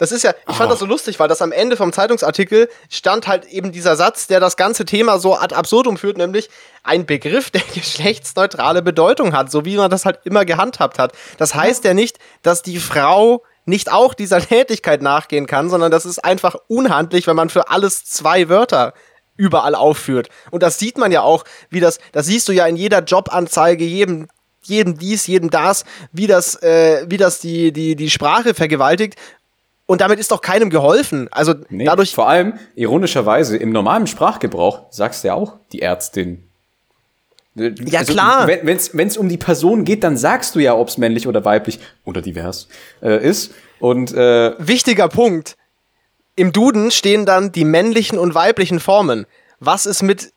Das ist ja, ich fand oh. das so lustig, weil das am Ende vom Zeitungsartikel stand halt eben dieser Satz, der das ganze Thema so ad absurdum führt, nämlich ein Begriff, der geschlechtsneutrale Bedeutung hat, so wie man das halt immer gehandhabt hat. Das heißt ja nicht, dass die Frau nicht auch dieser Tätigkeit nachgehen kann, sondern das ist einfach unhandlich, wenn man für alles zwei Wörter überall aufführt. Und das sieht man ja auch, wie das, das siehst du ja in jeder Jobanzeige, jedem jedem dies, jedem das, wie das, äh, wie das die, die, die Sprache vergewaltigt. Und damit ist doch keinem geholfen. Also nee, dadurch. Vor allem, ironischerweise, im normalen Sprachgebrauch sagst du ja auch die Ärztin. Ja, also, klar. Wenn es um die Person geht, dann sagst du ja, ob es männlich oder weiblich oder divers äh, ist. Und äh, wichtiger Punkt. Im Duden stehen dann die männlichen und weiblichen Formen. Was ist mit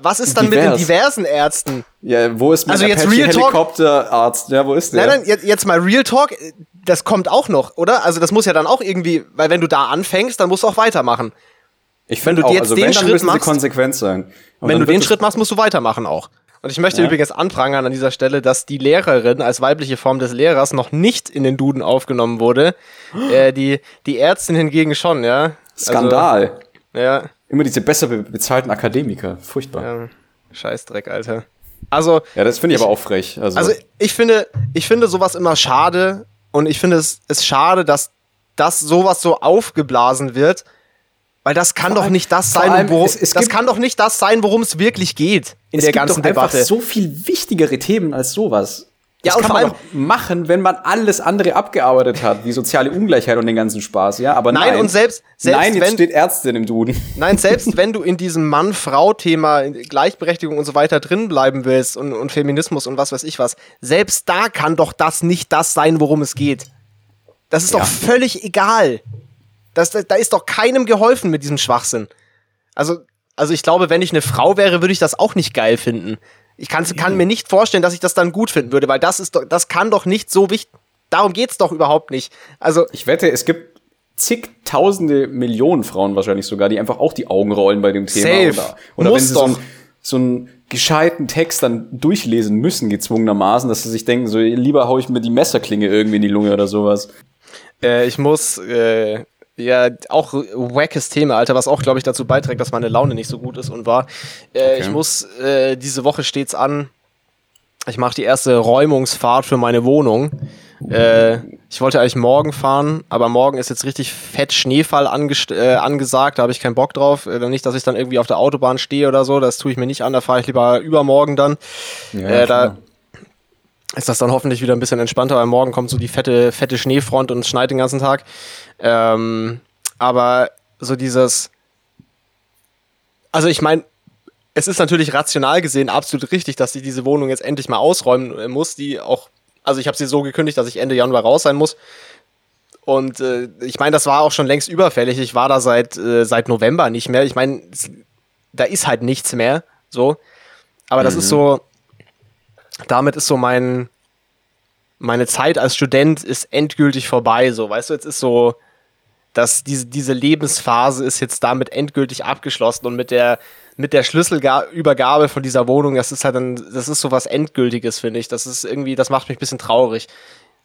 was ist dann Divers. mit den diversen Ärzten? Ja, wo ist mein also jetzt Real Helikopterarzt? Ja, wo ist der? Nein, nein, jetzt, mal Real Talk das kommt auch noch, oder? Also das muss ja dann auch irgendwie, weil wenn du da anfängst, dann musst du auch weitermachen. Ich finde auch, jetzt also den wenn, dann Schritt müssen machst, konsequent sein. Und wenn du den Schritt machst, musst du weitermachen auch. Und ich möchte ja. übrigens anprangern an dieser Stelle, dass die Lehrerin als weibliche Form des Lehrers noch nicht in den Duden aufgenommen wurde. äh, die, die Ärztin hingegen schon, ja. Skandal. Also, ja. Immer diese besser bezahlten Akademiker. Furchtbar. Ja. Scheißdreck, Alter. Also. Ja, das finde ich, ich, aber auch frech. Also, also ich finde, ich finde sowas immer schade. Und ich finde es ist schade, dass das sowas so aufgeblasen wird. Weil das kann doch nicht das sein, worum es, es das kann doch nicht das sein, worum es wirklich geht in der ganzen Debatte. Es gibt so viel wichtigere Themen als sowas. Das ja, und kann man machen, wenn man alles andere abgearbeitet hat, wie soziale Ungleichheit und den ganzen Spaß, ja. Aber nein, nein und selbst, selbst nein, jetzt wenn, steht Ärztin im Duden. Nein, selbst wenn du in diesem Mann-Frau-Thema, Gleichberechtigung und so weiter drin bleiben willst und, und Feminismus und was weiß ich was, selbst da kann doch das nicht das sein, worum es geht. Das ist ja. doch völlig egal. Das, da ist doch keinem geholfen mit diesem Schwachsinn. Also, also ich glaube, wenn ich eine Frau wäre, würde ich das auch nicht geil finden. Ich kann, kann mir nicht vorstellen, dass ich das dann gut finden würde, weil das ist doch, das kann doch nicht so wichtig. Darum geht's doch überhaupt nicht. Also ich wette, es gibt zigtausende Millionen Frauen wahrscheinlich sogar, die einfach auch die Augen rollen bei dem Thema. Safe. Oder, oder wenn sie doch. so, ein, so einen gescheiten Text dann durchlesen müssen, gezwungenermaßen, dass sie sich denken, so lieber hau ich mir die Messerklinge irgendwie in die Lunge oder sowas. Äh, ich muss äh, ja, auch wackes Thema, Alter, was auch, glaube ich, dazu beiträgt, dass meine Laune nicht so gut ist und war. Äh, okay. Ich muss, äh, diese Woche steht's an. Ich mache die erste Räumungsfahrt für meine Wohnung. Äh, ich wollte eigentlich morgen fahren, aber morgen ist jetzt richtig fett Schneefall äh, angesagt, da habe ich keinen Bock drauf. Äh, nicht, dass ich dann irgendwie auf der Autobahn stehe oder so, das tue ich mir nicht an, da fahre ich lieber übermorgen dann. Ja, äh, da ist das dann hoffentlich wieder ein bisschen entspannter, weil morgen kommt so die fette, fette Schneefront und es schneit den ganzen Tag. Ähm, aber so dieses, also ich meine, es ist natürlich rational gesehen absolut richtig, dass sie diese Wohnung jetzt endlich mal ausräumen muss, die auch, also ich habe sie so gekündigt, dass ich Ende Januar raus sein muss. Und äh, ich meine, das war auch schon längst überfällig. Ich war da seit, äh, seit November nicht mehr. Ich meine, da ist halt nichts mehr. So. Aber das ist mhm. so, damit ist so mein, meine Zeit als Student ist endgültig vorbei. So, weißt du, jetzt ist so, dass diese, diese Lebensphase ist jetzt damit endgültig abgeschlossen und mit der, mit der Schlüsselübergabe von dieser Wohnung, das ist halt dann, das ist so was Endgültiges, finde ich. Das ist irgendwie, das macht mich ein bisschen traurig.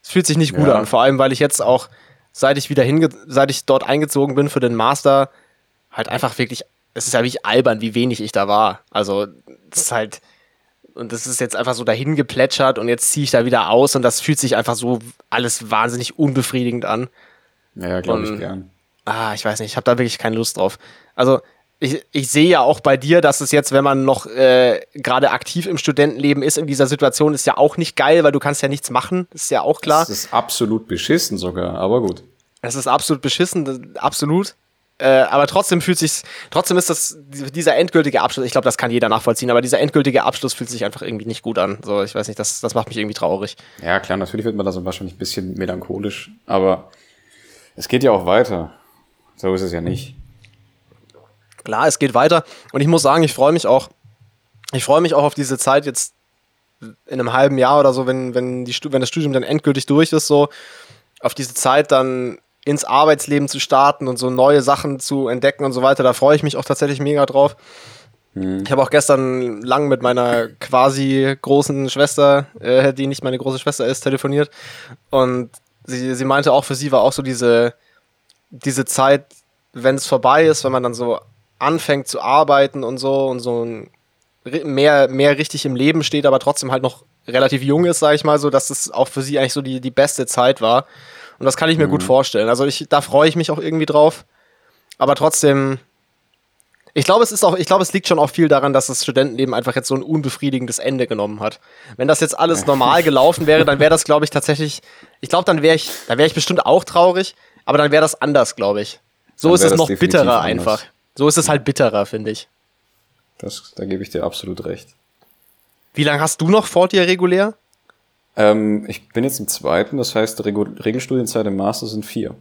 Es fühlt sich nicht gut ja. an, vor allem, weil ich jetzt auch, seit ich wieder hinge, seit ich dort eingezogen bin für den Master, halt einfach wirklich, es ist ja wirklich albern, wie wenig ich da war. Also, es ist halt, und das ist jetzt einfach so dahin geplätschert und jetzt ziehe ich da wieder aus und das fühlt sich einfach so alles wahnsinnig unbefriedigend an. Ja, glaube ich gern. Ah, ich weiß nicht, ich habe da wirklich keine Lust drauf. Also ich, ich sehe ja auch bei dir, dass es jetzt, wenn man noch äh, gerade aktiv im Studentenleben ist, in dieser Situation ist ja auch nicht geil, weil du kannst ja nichts machen, ist ja auch klar. Das ist absolut beschissen sogar, aber gut. Es ist absolut beschissen, absolut. Äh, aber trotzdem fühlt sich, trotzdem ist das dieser endgültige Abschluss. Ich glaube, das kann jeder nachvollziehen, aber dieser endgültige Abschluss fühlt sich einfach irgendwie nicht gut an. So, ich weiß nicht, das, das macht mich irgendwie traurig. Ja, klar, natürlich wird man da so wahrscheinlich ein bisschen melancholisch, aber es geht ja auch weiter. So ist es ja nicht. Klar, es geht weiter. Und ich muss sagen, ich freue mich auch. Ich freue mich auch auf diese Zeit jetzt in einem halben Jahr oder so, wenn, wenn, die, wenn das Studium dann endgültig durch ist, so auf diese Zeit dann ins Arbeitsleben zu starten und so neue Sachen zu entdecken und so weiter. Da freue ich mich auch tatsächlich mega drauf. Hm. Ich habe auch gestern lang mit meiner quasi großen Schwester, äh, die nicht meine große Schwester ist, telefoniert. Und sie, sie meinte auch, für sie war auch so diese, diese Zeit, wenn es vorbei ist, wenn man dann so anfängt zu arbeiten und so und so ein, mehr, mehr richtig im Leben steht, aber trotzdem halt noch relativ jung ist, sage ich mal so, dass es auch für sie eigentlich so die, die beste Zeit war. Und das kann ich mir mhm. gut vorstellen. Also ich, da freue ich mich auch irgendwie drauf. Aber trotzdem, ich glaube, es ist auch, ich glaube, es liegt schon auch viel daran, dass das Studentenleben einfach jetzt so ein unbefriedigendes Ende genommen hat. Wenn das jetzt alles normal gelaufen wäre, dann wäre das, glaube ich, tatsächlich, ich glaube, dann wäre ich, da wäre ich bestimmt auch traurig, aber dann wäre das anders, glaube ich. So ist es noch bitterer einfach. So ist es halt bitterer, finde ich. Das, da gebe ich dir absolut recht. Wie lange hast du noch vor dir regulär? Ähm, ich bin jetzt im zweiten, das heißt, Regelstudienzeit im Master sind vier.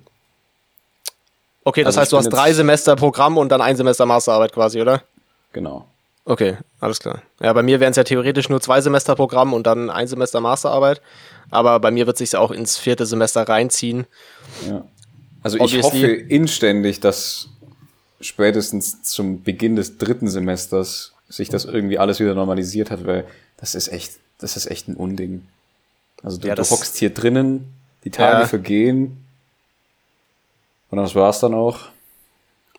Okay, das also heißt, du hast drei Semester Programm und dann ein Semester Masterarbeit quasi, oder? Genau. Okay, alles klar. Ja, bei mir wären es ja theoretisch nur zwei Semester Programm und dann ein Semester Masterarbeit. Aber bei mir wird sich auch ins vierte Semester reinziehen. Ja. Also Obviously. ich hoffe inständig, dass spätestens zum Beginn des dritten Semesters sich das irgendwie alles wieder normalisiert hat, weil das ist echt, das ist echt ein Unding. Also du, ja, du hockst hier drinnen, die Tage ja. vergehen und das war's dann auch.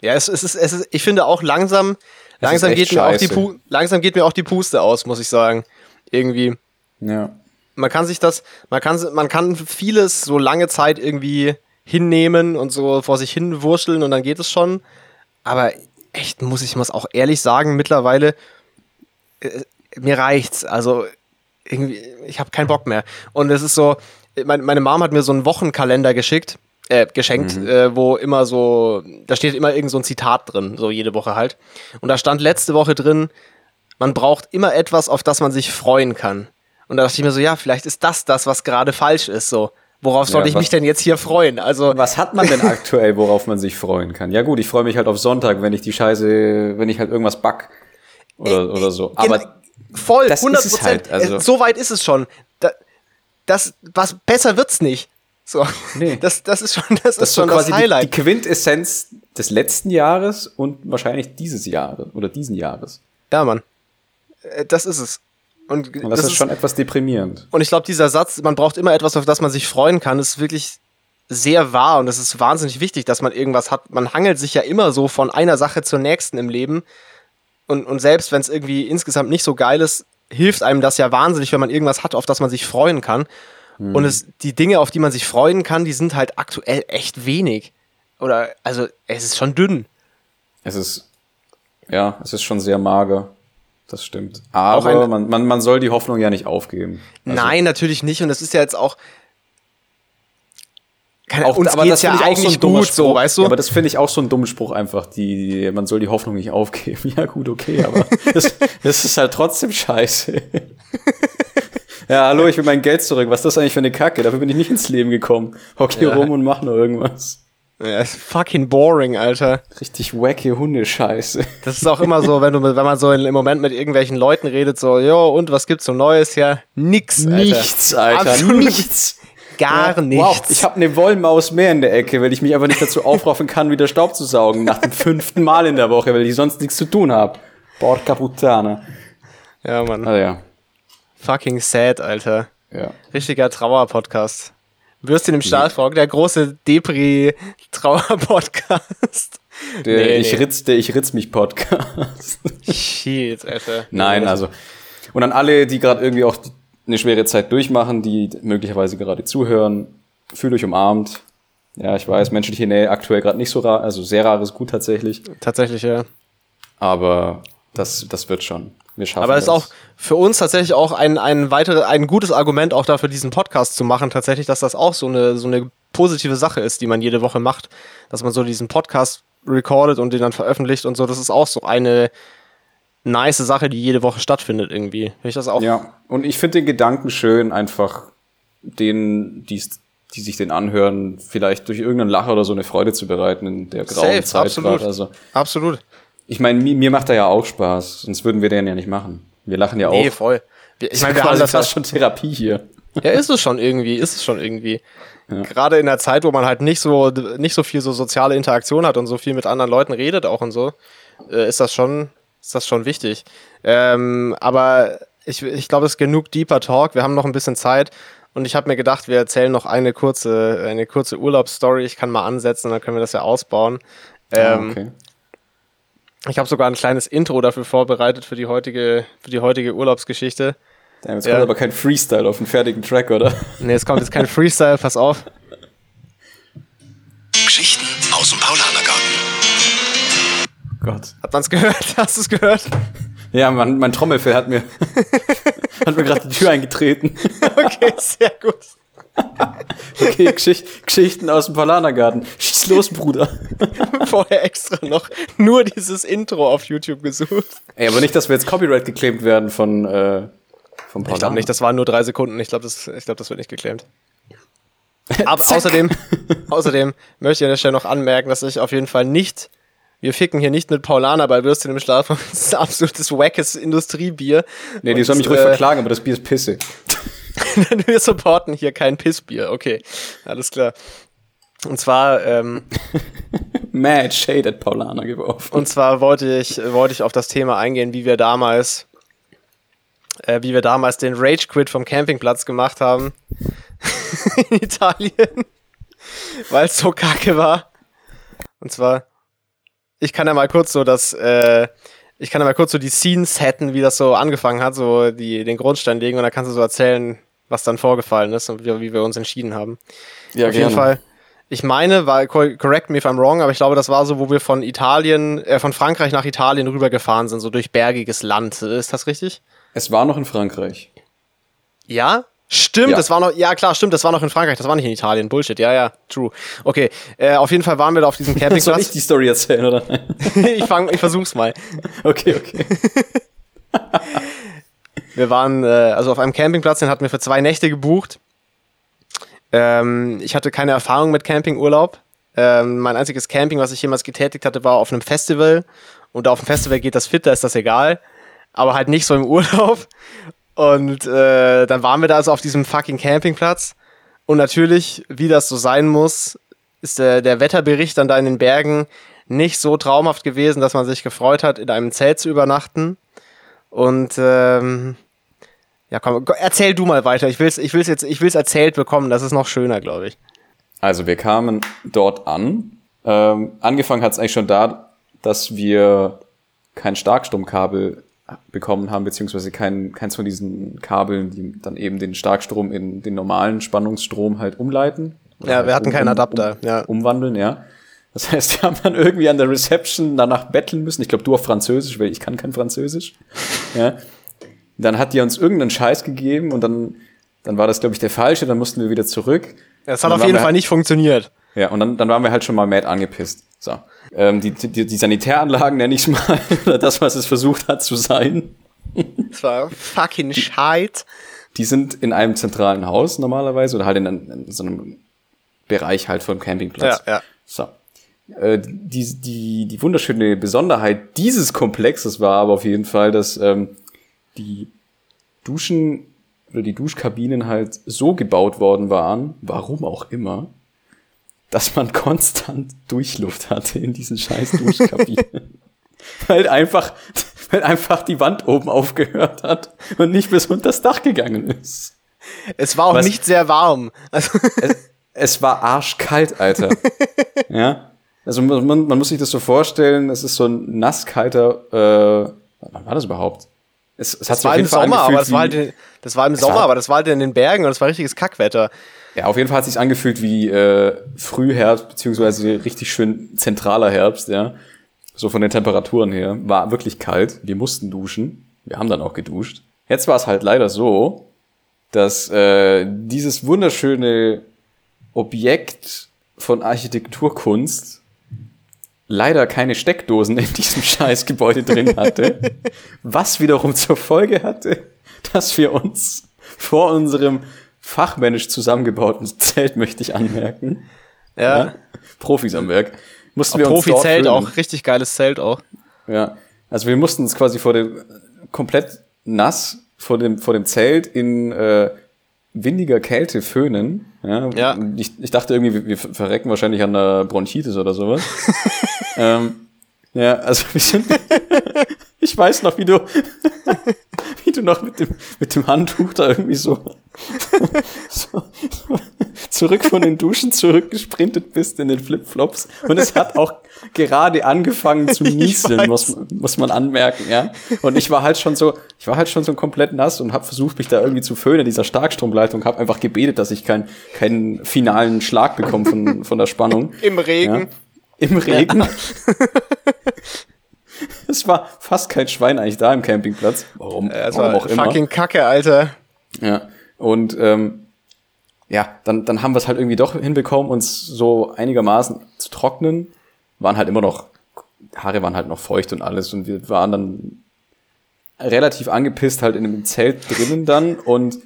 Ja, es, es, ist, es ist, ich finde auch langsam, langsam geht, mir auch die langsam geht mir auch die Puste aus, muss ich sagen. Irgendwie. Ja. Man kann sich das, man kann, man kann vieles so lange Zeit irgendwie hinnehmen und so vor sich hin wurschteln und dann geht es schon. Aber echt, muss ich mal auch ehrlich sagen, mittlerweile, äh, mir reicht's. Also, irgendwie, ich habe keinen Bock mehr. Und es ist so, meine, meine Mom hat mir so einen Wochenkalender geschickt, äh, geschenkt, mhm. äh, wo immer so, da steht immer irgend so ein Zitat drin, so jede Woche halt. Und da stand letzte Woche drin, man braucht immer etwas, auf das man sich freuen kann. Und da dachte ich mir so, ja, vielleicht ist das das, was gerade falsch ist, so. Worauf soll ja, ich mich denn jetzt hier freuen? Also was hat man denn aktuell, worauf man sich freuen kann? Ja gut, ich freue mich halt auf Sonntag, wenn ich die Scheiße, wenn ich halt irgendwas back oder, äh, oder so. Aber voll, 100 Prozent. Halt, also so weit ist es schon. Da, das, was besser wird's nicht. So, nee. das, das ist schon das, das ist schon quasi das Highlight. Die, die Quintessenz des letzten Jahres und wahrscheinlich dieses Jahres oder diesen Jahres. Ja, Mann. Äh, das ist es. Und, und das, das, ist schon etwas deprimierend. Und ich glaube, dieser Satz, man braucht immer etwas, auf das man sich freuen kann, ist wirklich sehr wahr und es ist wahnsinnig wichtig, dass man irgendwas hat. Man hangelt sich ja immer so von einer Sache zur nächsten im Leben. Und, und selbst wenn es irgendwie insgesamt nicht so geil ist, hilft einem das ja wahnsinnig, wenn man irgendwas hat, auf das man sich freuen kann. Hm. Und es, die Dinge, auf die man sich freuen kann, die sind halt aktuell echt wenig. Oder, also, es ist schon dünn. Es ist, ja, es ist schon sehr mager das stimmt. Aber ein, man, man, man soll die Hoffnung ja nicht aufgeben. Also nein, natürlich nicht. Und das ist ja jetzt auch. Keine, auch, uns aber das ja eigentlich so gut, so, weißt du? Ja, aber das finde ich auch so ein dummer Spruch einfach, die, man soll die Hoffnung nicht aufgeben. Ja, gut, okay, aber das, das ist halt trotzdem scheiße. ja, hallo, ich will mein Geld zurück. Was ist das eigentlich für eine Kacke? Dafür bin ich nicht ins Leben gekommen. Hock hier ja. rum und mach nur irgendwas. Ja, ist fucking boring, Alter. Richtig wacky Hundescheiße. Das ist auch immer so, wenn du wenn man so im Moment mit irgendwelchen Leuten redet, so, jo, und was gibt's so Neues? Ja, nix, Alter. Nichts, Alter. Absolut nichts. Gar ja, nichts. Wow, ich habe eine Wollmaus mehr in der Ecke, weil ich mich einfach nicht dazu aufraffen kann, wieder Staub zu saugen nach dem fünften Mal in der Woche, weil ich sonst nichts zu tun habe. Porca puttana. Ja, Mann. Ah, ja. Fucking sad, Alter. Ja. Richtiger Trauer-Podcast. Würstchen im Stahlfrog, der große Depri-Trauer-Podcast. Der nee, ich nee. ritz, der ich ritz mich Podcast. Shit, Alter. Nein, also. Und an alle, die gerade irgendwie auch eine schwere Zeit durchmachen, die möglicherweise gerade zuhören, fühlt euch umarmt. Ja, ich weiß, menschliche Nähe aktuell gerade nicht so rar, also sehr rares Gut tatsächlich. Tatsächlich, ja. Aber das, das wird schon. Wir schaffen Aber es ist auch für uns tatsächlich auch ein, ein weiteres, ein gutes Argument auch dafür, diesen Podcast zu machen, tatsächlich, dass das auch so eine, so eine positive Sache ist, die man jede Woche macht. Dass man so diesen Podcast recordet und den dann veröffentlicht und so. Das ist auch so eine nice Sache, die jede Woche stattfindet irgendwie. Finde ich das auch. Ja, und ich finde den Gedanken schön, einfach denen, die die sich den anhören, vielleicht durch irgendeinen Lacher oder so eine Freude zu bereiten in der grauen Safe, Zeit absolut. Also, absolut. Ich meine, mir, mir macht er ja auch Spaß, sonst würden wir den ja nicht machen. Wir lachen ja auch. Nee, voll. Ich meine, wir haben das fast schon Therapie hier. Ja, ist es schon irgendwie, ist es schon irgendwie. Ja. Gerade in der Zeit, wo man halt nicht so, nicht so viel so soziale Interaktion hat und so viel mit anderen Leuten redet auch und so, äh, ist das schon, ist das schon wichtig. Ähm, aber ich, ich glaube, es ist genug Deeper Talk. Wir haben noch ein bisschen Zeit. Und ich habe mir gedacht, wir erzählen noch eine kurze, eine kurze Urlaubsstory. Ich kann mal ansetzen, dann können wir das ja ausbauen. Ah, ähm, okay. Ich habe sogar ein kleines Intro dafür vorbereitet für die heutige, für die heutige Urlaubsgeschichte. Damn, jetzt ja. kommt aber kein Freestyle auf einen fertigen Track, oder? Nee, es kommt jetzt kein Freestyle, pass auf. Gott. Hat man's gehört? Hast du es gehört? Ja, mein, mein Trommelfell hat mir, hat mir gerade die Tür eingetreten. okay, sehr gut. okay, Geschicht, Geschichten aus dem Palanergarten. Schieß los, Bruder. Vorher extra noch nur dieses Intro auf YouTube gesucht. Ey, aber nicht, dass wir jetzt Copyright geclaimed werden von, äh, vom Palaner. Ich glaube nicht, das waren nur drei Sekunden. Ich glaube, das, ich glaub, das wird nicht geclaimed. Aber außerdem, außerdem möchte ich an der Stelle noch anmerken, dass ich auf jeden Fall nicht wir ficken hier nicht mit Paulaner bei Würstchen im Schlaf. Das ist ein absolutes wackes Industriebier. Nee, die sollen mich ruhig äh, verklagen, aber das Bier ist Pisse. wir supporten hier kein Pissbier. Okay, alles klar. Und zwar ähm, Mad Shade at Paulaner geworfen. Und zwar wollte ich wollte ich auf das Thema eingehen, wie wir damals äh, wie wir damals den Rage Quit vom Campingplatz gemacht haben in Italien, weil es so kacke war. Und zwar ich kann ja mal kurz so das äh, ich kann ja mal kurz so die Scenes setten, wie das so angefangen hat, so die den Grundstein legen und dann kannst du so erzählen, was dann vorgefallen ist und wie, wie wir uns entschieden haben. Ja, Auf gerne. jeden Fall ich meine, war, correct me if I'm wrong, aber ich glaube, das war so, wo wir von Italien, äh, von Frankreich nach Italien rübergefahren sind, so durch bergiges Land. Ist das richtig? Es war noch in Frankreich. Ja? Stimmt, ja. das war noch, ja klar, stimmt, das war noch in Frankreich, das war nicht in Italien. Bullshit, ja, ja, true. Okay, äh, auf jeden Fall waren wir da auf diesem Campingplatz. Soll ich die Story erzählen, oder? ich, fang, ich versuch's mal. Okay, okay. wir waren, äh, also auf einem Campingplatz, den hatten wir für zwei Nächte gebucht. Ähm, ich hatte keine Erfahrung mit Campingurlaub. Ähm, mein einziges Camping, was ich jemals getätigt hatte, war auf einem Festival. Und auf dem Festival geht das fit, da ist das egal. Aber halt nicht so im Urlaub. Und äh, dann waren wir da also auf diesem fucking Campingplatz. Und natürlich, wie das so sein muss, ist der, der Wetterbericht dann da in den Bergen nicht so traumhaft gewesen, dass man sich gefreut hat, in einem Zelt zu übernachten. Und ähm, ja, komm, erzähl du mal weiter. Ich will's, ich will's jetzt, ich will's erzählt bekommen. Das ist noch schöner, glaube ich. Also wir kamen dort an. Ähm, angefangen hat es eigentlich schon da, dass wir kein Starkstromkabel bekommen haben, beziehungsweise kein, keins von diesen Kabeln, die dann eben den Starkstrom in den normalen Spannungsstrom halt umleiten. Ja, halt wir hatten um, keinen Adapter, um, ja. Umwandeln, ja. Das heißt, wir haben dann irgendwie an der Reception danach betteln müssen. Ich glaube, du auf Französisch, weil ich kann kein Französisch. Ja. Dann hat die uns irgendeinen Scheiß gegeben und dann, dann war das, glaube ich, der falsche, dann mussten wir wieder zurück. Das hat auf jeden Fall halt, nicht funktioniert. Ja, und dann, dann waren wir halt schon mal mad angepisst. So. Ähm, die, die, die Sanitäranlagen nenne ich mal, oder das, was es versucht hat zu sein. Das war fucking Scheit. Die sind in einem zentralen Haus normalerweise oder halt in, in so einem Bereich halt vom Campingplatz. Ja, ja. So. Äh, die, die, die wunderschöne Besonderheit dieses Komplexes war aber auf jeden Fall, dass ähm, die Duschen oder die Duschkabinen halt so gebaut worden waren, warum auch immer, dass man konstant Durchluft hatte in diesen scheiß Duschkabinen. weil einfach, weil einfach die Wand oben aufgehört hat und nicht bis unter das Dach gegangen ist. Es war auch Was, nicht sehr warm. Also es, es war arschkalt, Alter. ja. Also man, man muss sich das so vorstellen, es ist so ein nasskalter, äh, wann war das überhaupt? Es, es hat das war im Sommer, aber das war halt, das war im Sommer, war, aber das war halt in den Bergen und es war richtiges Kackwetter. Ja, auf jeden Fall hat sich angefühlt wie äh, Frühherbst, beziehungsweise richtig schön zentraler Herbst, ja. So von den Temperaturen her. War wirklich kalt. Wir mussten duschen. Wir haben dann auch geduscht. Jetzt war es halt leider so, dass äh, dieses wunderschöne Objekt von Architekturkunst leider keine Steckdosen in diesem Scheißgebäude drin hatte, was wiederum zur Folge hatte, dass wir uns vor unserem fachmännisch zusammengebauten Zelt, möchte ich anmerken, ja, ja Profis am Werk, mussten wir uns Profi-Zelt auch, richtig geiles Zelt auch. Ja, also wir mussten uns quasi vor dem komplett nass vor dem vor dem Zelt in äh, windiger Kälte föhnen. Ja, ja. Ich, ich dachte irgendwie, wir, wir verrecken wahrscheinlich an der Bronchitis oder sowas. ähm, ja, also wir sind. ich weiß noch, wie du, du noch mit dem, mit dem Handtuch da irgendwie so, so, so zurück von den Duschen zurückgesprintet bist in den Flipflops. Und es hat auch gerade angefangen zu nieseln, muss, muss man anmerken, ja. Und ich war halt schon so, ich war halt schon so komplett nass und habe versucht, mich da irgendwie zu föhnen in dieser Starkstromleitung, habe einfach gebetet, dass ich keinen keinen finalen Schlag bekomme von, von der Spannung. Im Regen. Ja. Im Regen. Ja. es war fast kein Schwein eigentlich da im Campingplatz. Warum? Äh, Warum auch immer. Fucking Kacke, Alter. Ja. Und ähm, ja, dann, dann haben wir es halt irgendwie doch hinbekommen, uns so einigermaßen zu trocknen. Waren halt immer noch, Haare waren halt noch feucht und alles und wir waren dann relativ angepisst halt in dem Zelt drinnen dann und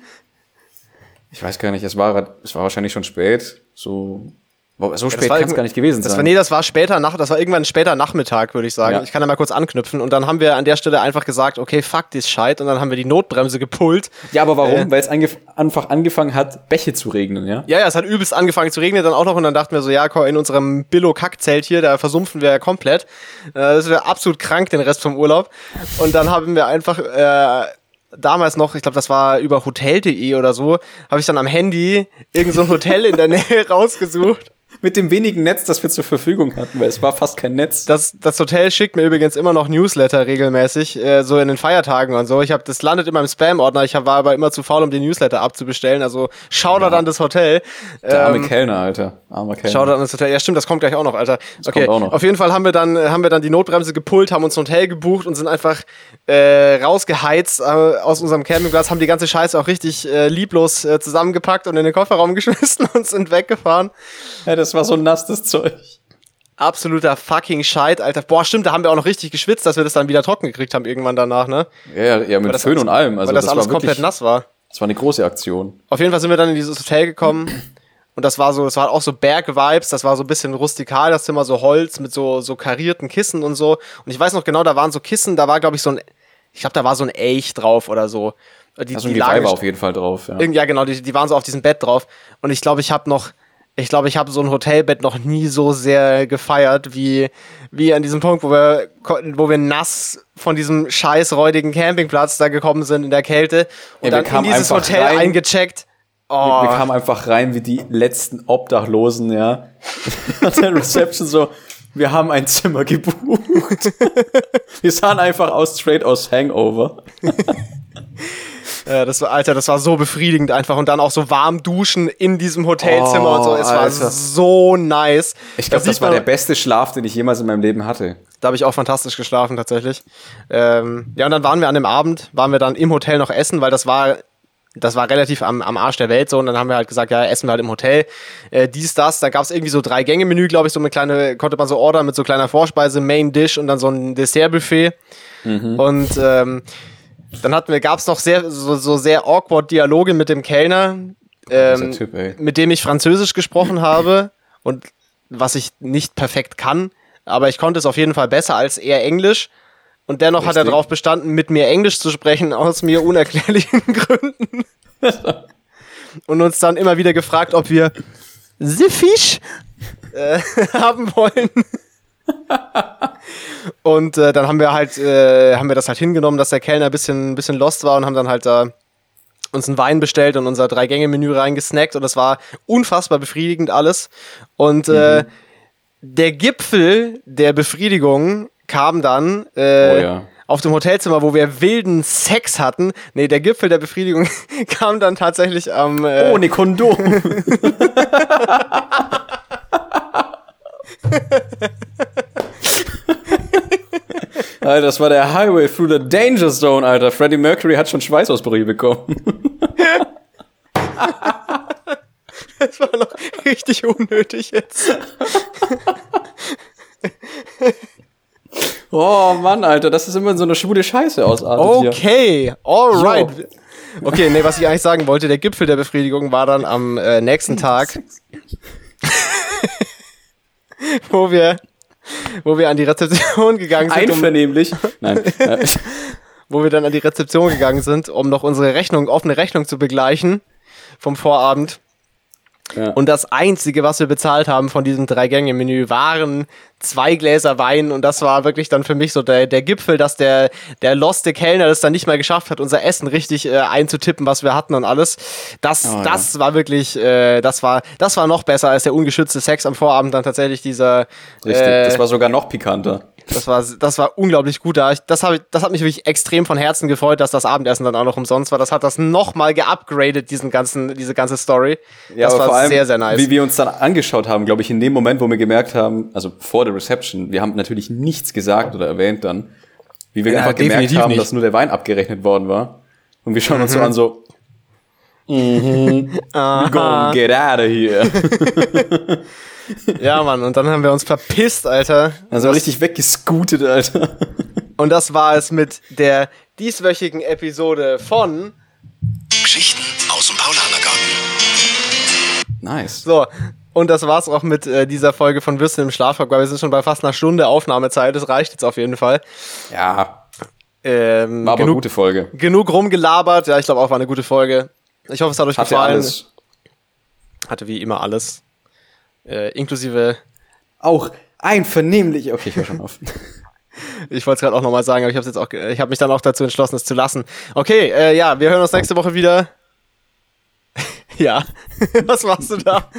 ich weiß gar nicht, es war, es war wahrscheinlich schon spät, so so spät ja, kann es gar nicht gewesen das sein. War, nee, das war später nach, das war irgendwann später Nachmittag, würde ich sagen. Ja. Ich kann da mal kurz anknüpfen. Und dann haben wir an der Stelle einfach gesagt, okay, fuck this Scheiß. Und dann haben wir die Notbremse gepullt. Ja, aber warum? Äh, Weil es angef einfach angefangen hat, Bäche zu regnen, ja? Ja, ja, es hat übelst angefangen zu regnen dann auch noch. Und dann dachten wir so, ja, komm, in unserem Billo-Kackzelt hier, da versumpfen wir ja komplett. Äh, das wäre absolut krank, den Rest vom Urlaub. Und dann haben wir einfach, äh, damals noch, ich glaube, das war über hotel.de oder so, habe ich dann am Handy irgend so ein Hotel in der Nähe rausgesucht mit dem wenigen Netz, das wir zur Verfügung hatten, weil es war fast kein Netz. Das, das Hotel schickt mir übrigens immer noch Newsletter regelmäßig, äh, so in den Feiertagen und so. Ich habe das landet immer im Spam-Ordner. Ich hab, war aber immer zu faul, um den Newsletter abzubestellen. Also Shoutout ja. an das Hotel. Der arme ähm, Kellner, Alter. Armer Kellner. Shoutout an das Hotel. Ja, stimmt, das kommt gleich auch noch, Alter. Das okay. Auch noch. Auf jeden Fall haben wir dann haben wir dann die Notbremse gepullt, haben uns ein Hotel gebucht und sind einfach äh, rausgeheizt äh, aus unserem Campingplatz, haben die ganze Scheiße auch richtig äh, lieblos äh, zusammengepackt und in den Kofferraum geschmissen und sind weggefahren. Ja, das war so nass, das Zeug. Absoluter fucking Scheit, Alter. Boah, stimmt, da haben wir auch noch richtig geschwitzt, dass wir das dann wieder trocken gekriegt haben irgendwann danach, ne? Ja, ja, mit Föhn und allem. Also weil das, das alles komplett nass war. Das war eine große Aktion. Auf jeden Fall sind wir dann in dieses Hotel gekommen. Und das war so, das war auch so Berg-Vibes, das war so ein bisschen rustikal, das Zimmer so Holz mit so, so karierten Kissen und so. Und ich weiß noch genau, da waren so Kissen, da war, glaube ich, so ein, ich glaube, da war so ein Elch drauf oder so. Die, also die, die war auf jeden Fall drauf, ja. Ja, genau, die, die waren so auf diesem Bett drauf. Und ich glaube, ich habe noch, ich glaube, ich habe so ein Hotelbett noch nie so sehr gefeiert wie, wie an diesem Punkt, wo wir, wo wir nass von diesem scheiß räudigen Campingplatz da gekommen sind in der Kälte und ja, dann in dieses Hotel rein, eingecheckt. Oh. Wir, wir, kamen einfach rein wie die letzten Obdachlosen, ja. An der Reception so, wir haben ein Zimmer gebucht. wir sahen einfach aus straight aus Hangover. Ja, das war, Alter, das war so befriedigend einfach. Und dann auch so warm duschen in diesem Hotelzimmer oh, und so. Es Alter. war so nice. Ich glaube, das, das war der beste Schlaf, den ich jemals in meinem Leben hatte. Da habe ich auch fantastisch geschlafen, tatsächlich. Ähm, ja, und dann waren wir an dem Abend, waren wir dann im Hotel noch essen, weil das war das war relativ am, am Arsch der Welt so und dann haben wir halt gesagt, ja, essen wir halt im Hotel. Äh, dies, das, da gab es irgendwie so drei Gänge-Menü, glaube ich, so eine kleine, konnte man so ordern mit so kleiner Vorspeise, Main Dish und dann so ein Dessertbuffet. Mhm. Und ähm, dann hatten wir, gab es noch sehr, so, so sehr awkward Dialoge mit dem Kellner, ähm, typ, mit dem ich Französisch gesprochen habe und was ich nicht perfekt kann, aber ich konnte es auf jeden Fall besser als er Englisch. Und dennoch Richtig. hat er darauf bestanden, mit mir Englisch zu sprechen, aus mir unerklärlichen Gründen. und uns dann immer wieder gefragt, ob wir The Fish äh, haben wollen. und äh, dann haben wir halt, äh, haben wir das halt hingenommen, dass der Kellner ein bisschen, ein bisschen lost war und haben dann halt da uns einen Wein bestellt und unser Drei-Gänge-Menü reingesnackt und das war unfassbar befriedigend alles. Und äh, mhm. der Gipfel der Befriedigung kam dann äh, oh, ja. auf dem Hotelzimmer, wo wir wilden Sex hatten. Nee, der Gipfel der Befriedigung kam dann tatsächlich am. Äh, Ohne Kondom. Alter, das war der Highway through the Danger Zone, Alter. Freddie Mercury hat schon Schweißausbrüche bekommen. das war noch richtig unnötig jetzt. oh Mann, Alter, das ist immer so eine schwule Scheiße ausartet Okay, hier. alright. So. Okay, nee, was ich eigentlich sagen wollte, der Gipfel der Befriedigung war dann am äh, nächsten Tag, wo wir wo wir an die Rezeption gegangen sind. Einvernehmlich. Um, Nein. wo wir dann an die Rezeption gegangen sind, um noch unsere Rechnung, offene Rechnung zu begleichen vom Vorabend. Ja. Und das Einzige, was wir bezahlt haben von diesem Drei-Gänge-Menü, waren zwei Gläser Wein. Und das war wirklich dann für mich so der, der Gipfel, dass der, der loste Kellner das dann nicht mal geschafft hat, unser Essen richtig äh, einzutippen, was wir hatten und alles. Das, oh, das ja. war wirklich, äh, das war, das war noch besser als der ungeschützte Sex am Vorabend dann tatsächlich dieser. Richtig, äh, das war sogar noch pikanter. Das war, das war unglaublich gut. Das, hab, das hat mich wirklich extrem von Herzen gefreut, dass das Abendessen dann auch noch umsonst war. Das hat das nochmal geupgradet, diesen ganzen, diese ganze Story. Ja, das war vor allem, sehr, sehr nice. Wie wir uns dann angeschaut haben, glaube ich, in dem Moment, wo wir gemerkt haben, also vor der Reception, wir haben natürlich nichts gesagt oder erwähnt dann, wie wir ja, einfach gemerkt haben, nicht. dass nur der Wein abgerechnet worden war. Und wir schauen mhm. uns so an, so, mhm, go get out of here. ja, Mann, und dann haben wir uns verpisst, Alter. Also richtig weggescootet, Alter. Und das war es mit der dieswöchigen Episode von Geschichten aus dem Paulanergarten. Nice. So, Und das war's auch mit äh, dieser Folge von Würstchen im Schlafrock, weil wir sind schon bei fast einer Stunde Aufnahmezeit. Das reicht jetzt auf jeden Fall. Ja. Ähm, war aber genug, eine gute Folge. Genug rumgelabert. Ja, ich glaube auch, war eine gute Folge. Ich hoffe, es hat euch Hatte gefallen. Alles. Hatte wie immer alles. Äh, inklusive. Auch einvernehmlich. Okay, ich höre schon auf. ich wollte es gerade auch nochmal sagen, aber ich habe jetzt auch, ich habe mich dann auch dazu entschlossen, es zu lassen. Okay, äh, ja, wir hören uns nächste Woche wieder. ja. Was machst du da?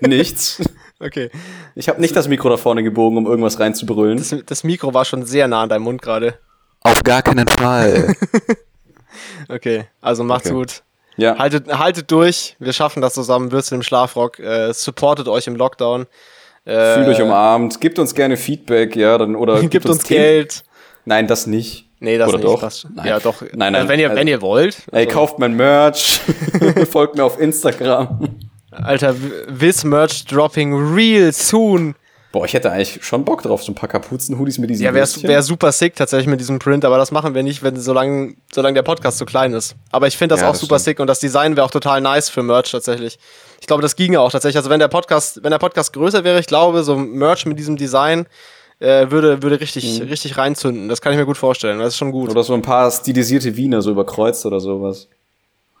Nichts. Okay. Ich habe nicht das Mikro da vorne gebogen, um irgendwas reinzubrüllen. Das, das Mikro war schon sehr nah an deinem Mund gerade. Auf gar keinen Fall. okay, also macht's Okay. gut. Ja. Haltet, haltet durch. Wir schaffen das zusammen. Würstchen im Schlafrock. Äh, supportet euch im Lockdown. Äh, Fühlt euch umarmt. Gebt uns gerne Feedback, ja, dann oder Gibt uns Themen- Geld. Nein, das nicht. Nee, das Oder nicht. doch? Das, Nein. Ja, doch. Nein, nein. Äh, wenn, ihr, Also- wenn ihr wollt. Ey, Also, kauft mein Merch. Folgt mir auf Instagram. Alter, this merch dropping real soon. Boah, ich hätte eigentlich schon Bock drauf, so ein paar Kapuzen-Hoodies mit diesen Ja, wäre wär super sick tatsächlich mit diesem Print, aber das machen wir nicht, wenn solange solange der Podcast so klein ist. Aber ich finde das Ja, auch das super stimmt. sick und das Design wäre auch total nice für Merch tatsächlich. Ich glaube, das ginge auch tatsächlich. Also wenn der Podcast, wenn der Podcast größer wäre, ich glaube, so Merch mit diesem Design äh, würde, würde richtig, richtig reinzünden. Das kann ich mir gut vorstellen. Das ist schon gut. Mhm. Oder so ein paar stilisierte Wiener so überkreuzt oder sowas.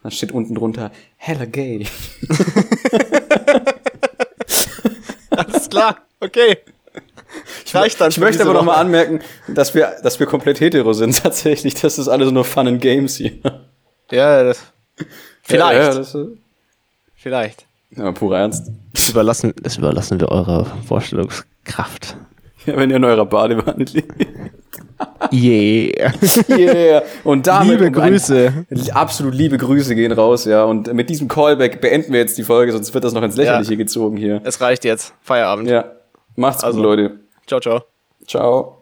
Dann steht unten drunter, hella gay. Klar, okay. Reicht dann Ich möchte aber noch mal Woche. anmerken, dass wir, dass wir komplett hetero sind tatsächlich. Das ist alles nur Fun and Games hier. Ja, das, vielleicht. Ja, ja, das ist, vielleicht. ja pure Ernst. Das überlassen, das überlassen wir eurer Vorstellungskraft. Ja, wenn ihr in eurer Badewanne liegt. Yeah. Yeah. Und damit Liebe um ein- Grüße. absolut liebe Grüße gehen raus, ja. Und mit diesem Callback beenden wir jetzt die Folge, sonst wird das noch ins Lächerliche Ja. gezogen hier. Es reicht jetzt. Feierabend. Ja. Macht's Also. gut, Leute. Ciao, ciao. Ciao.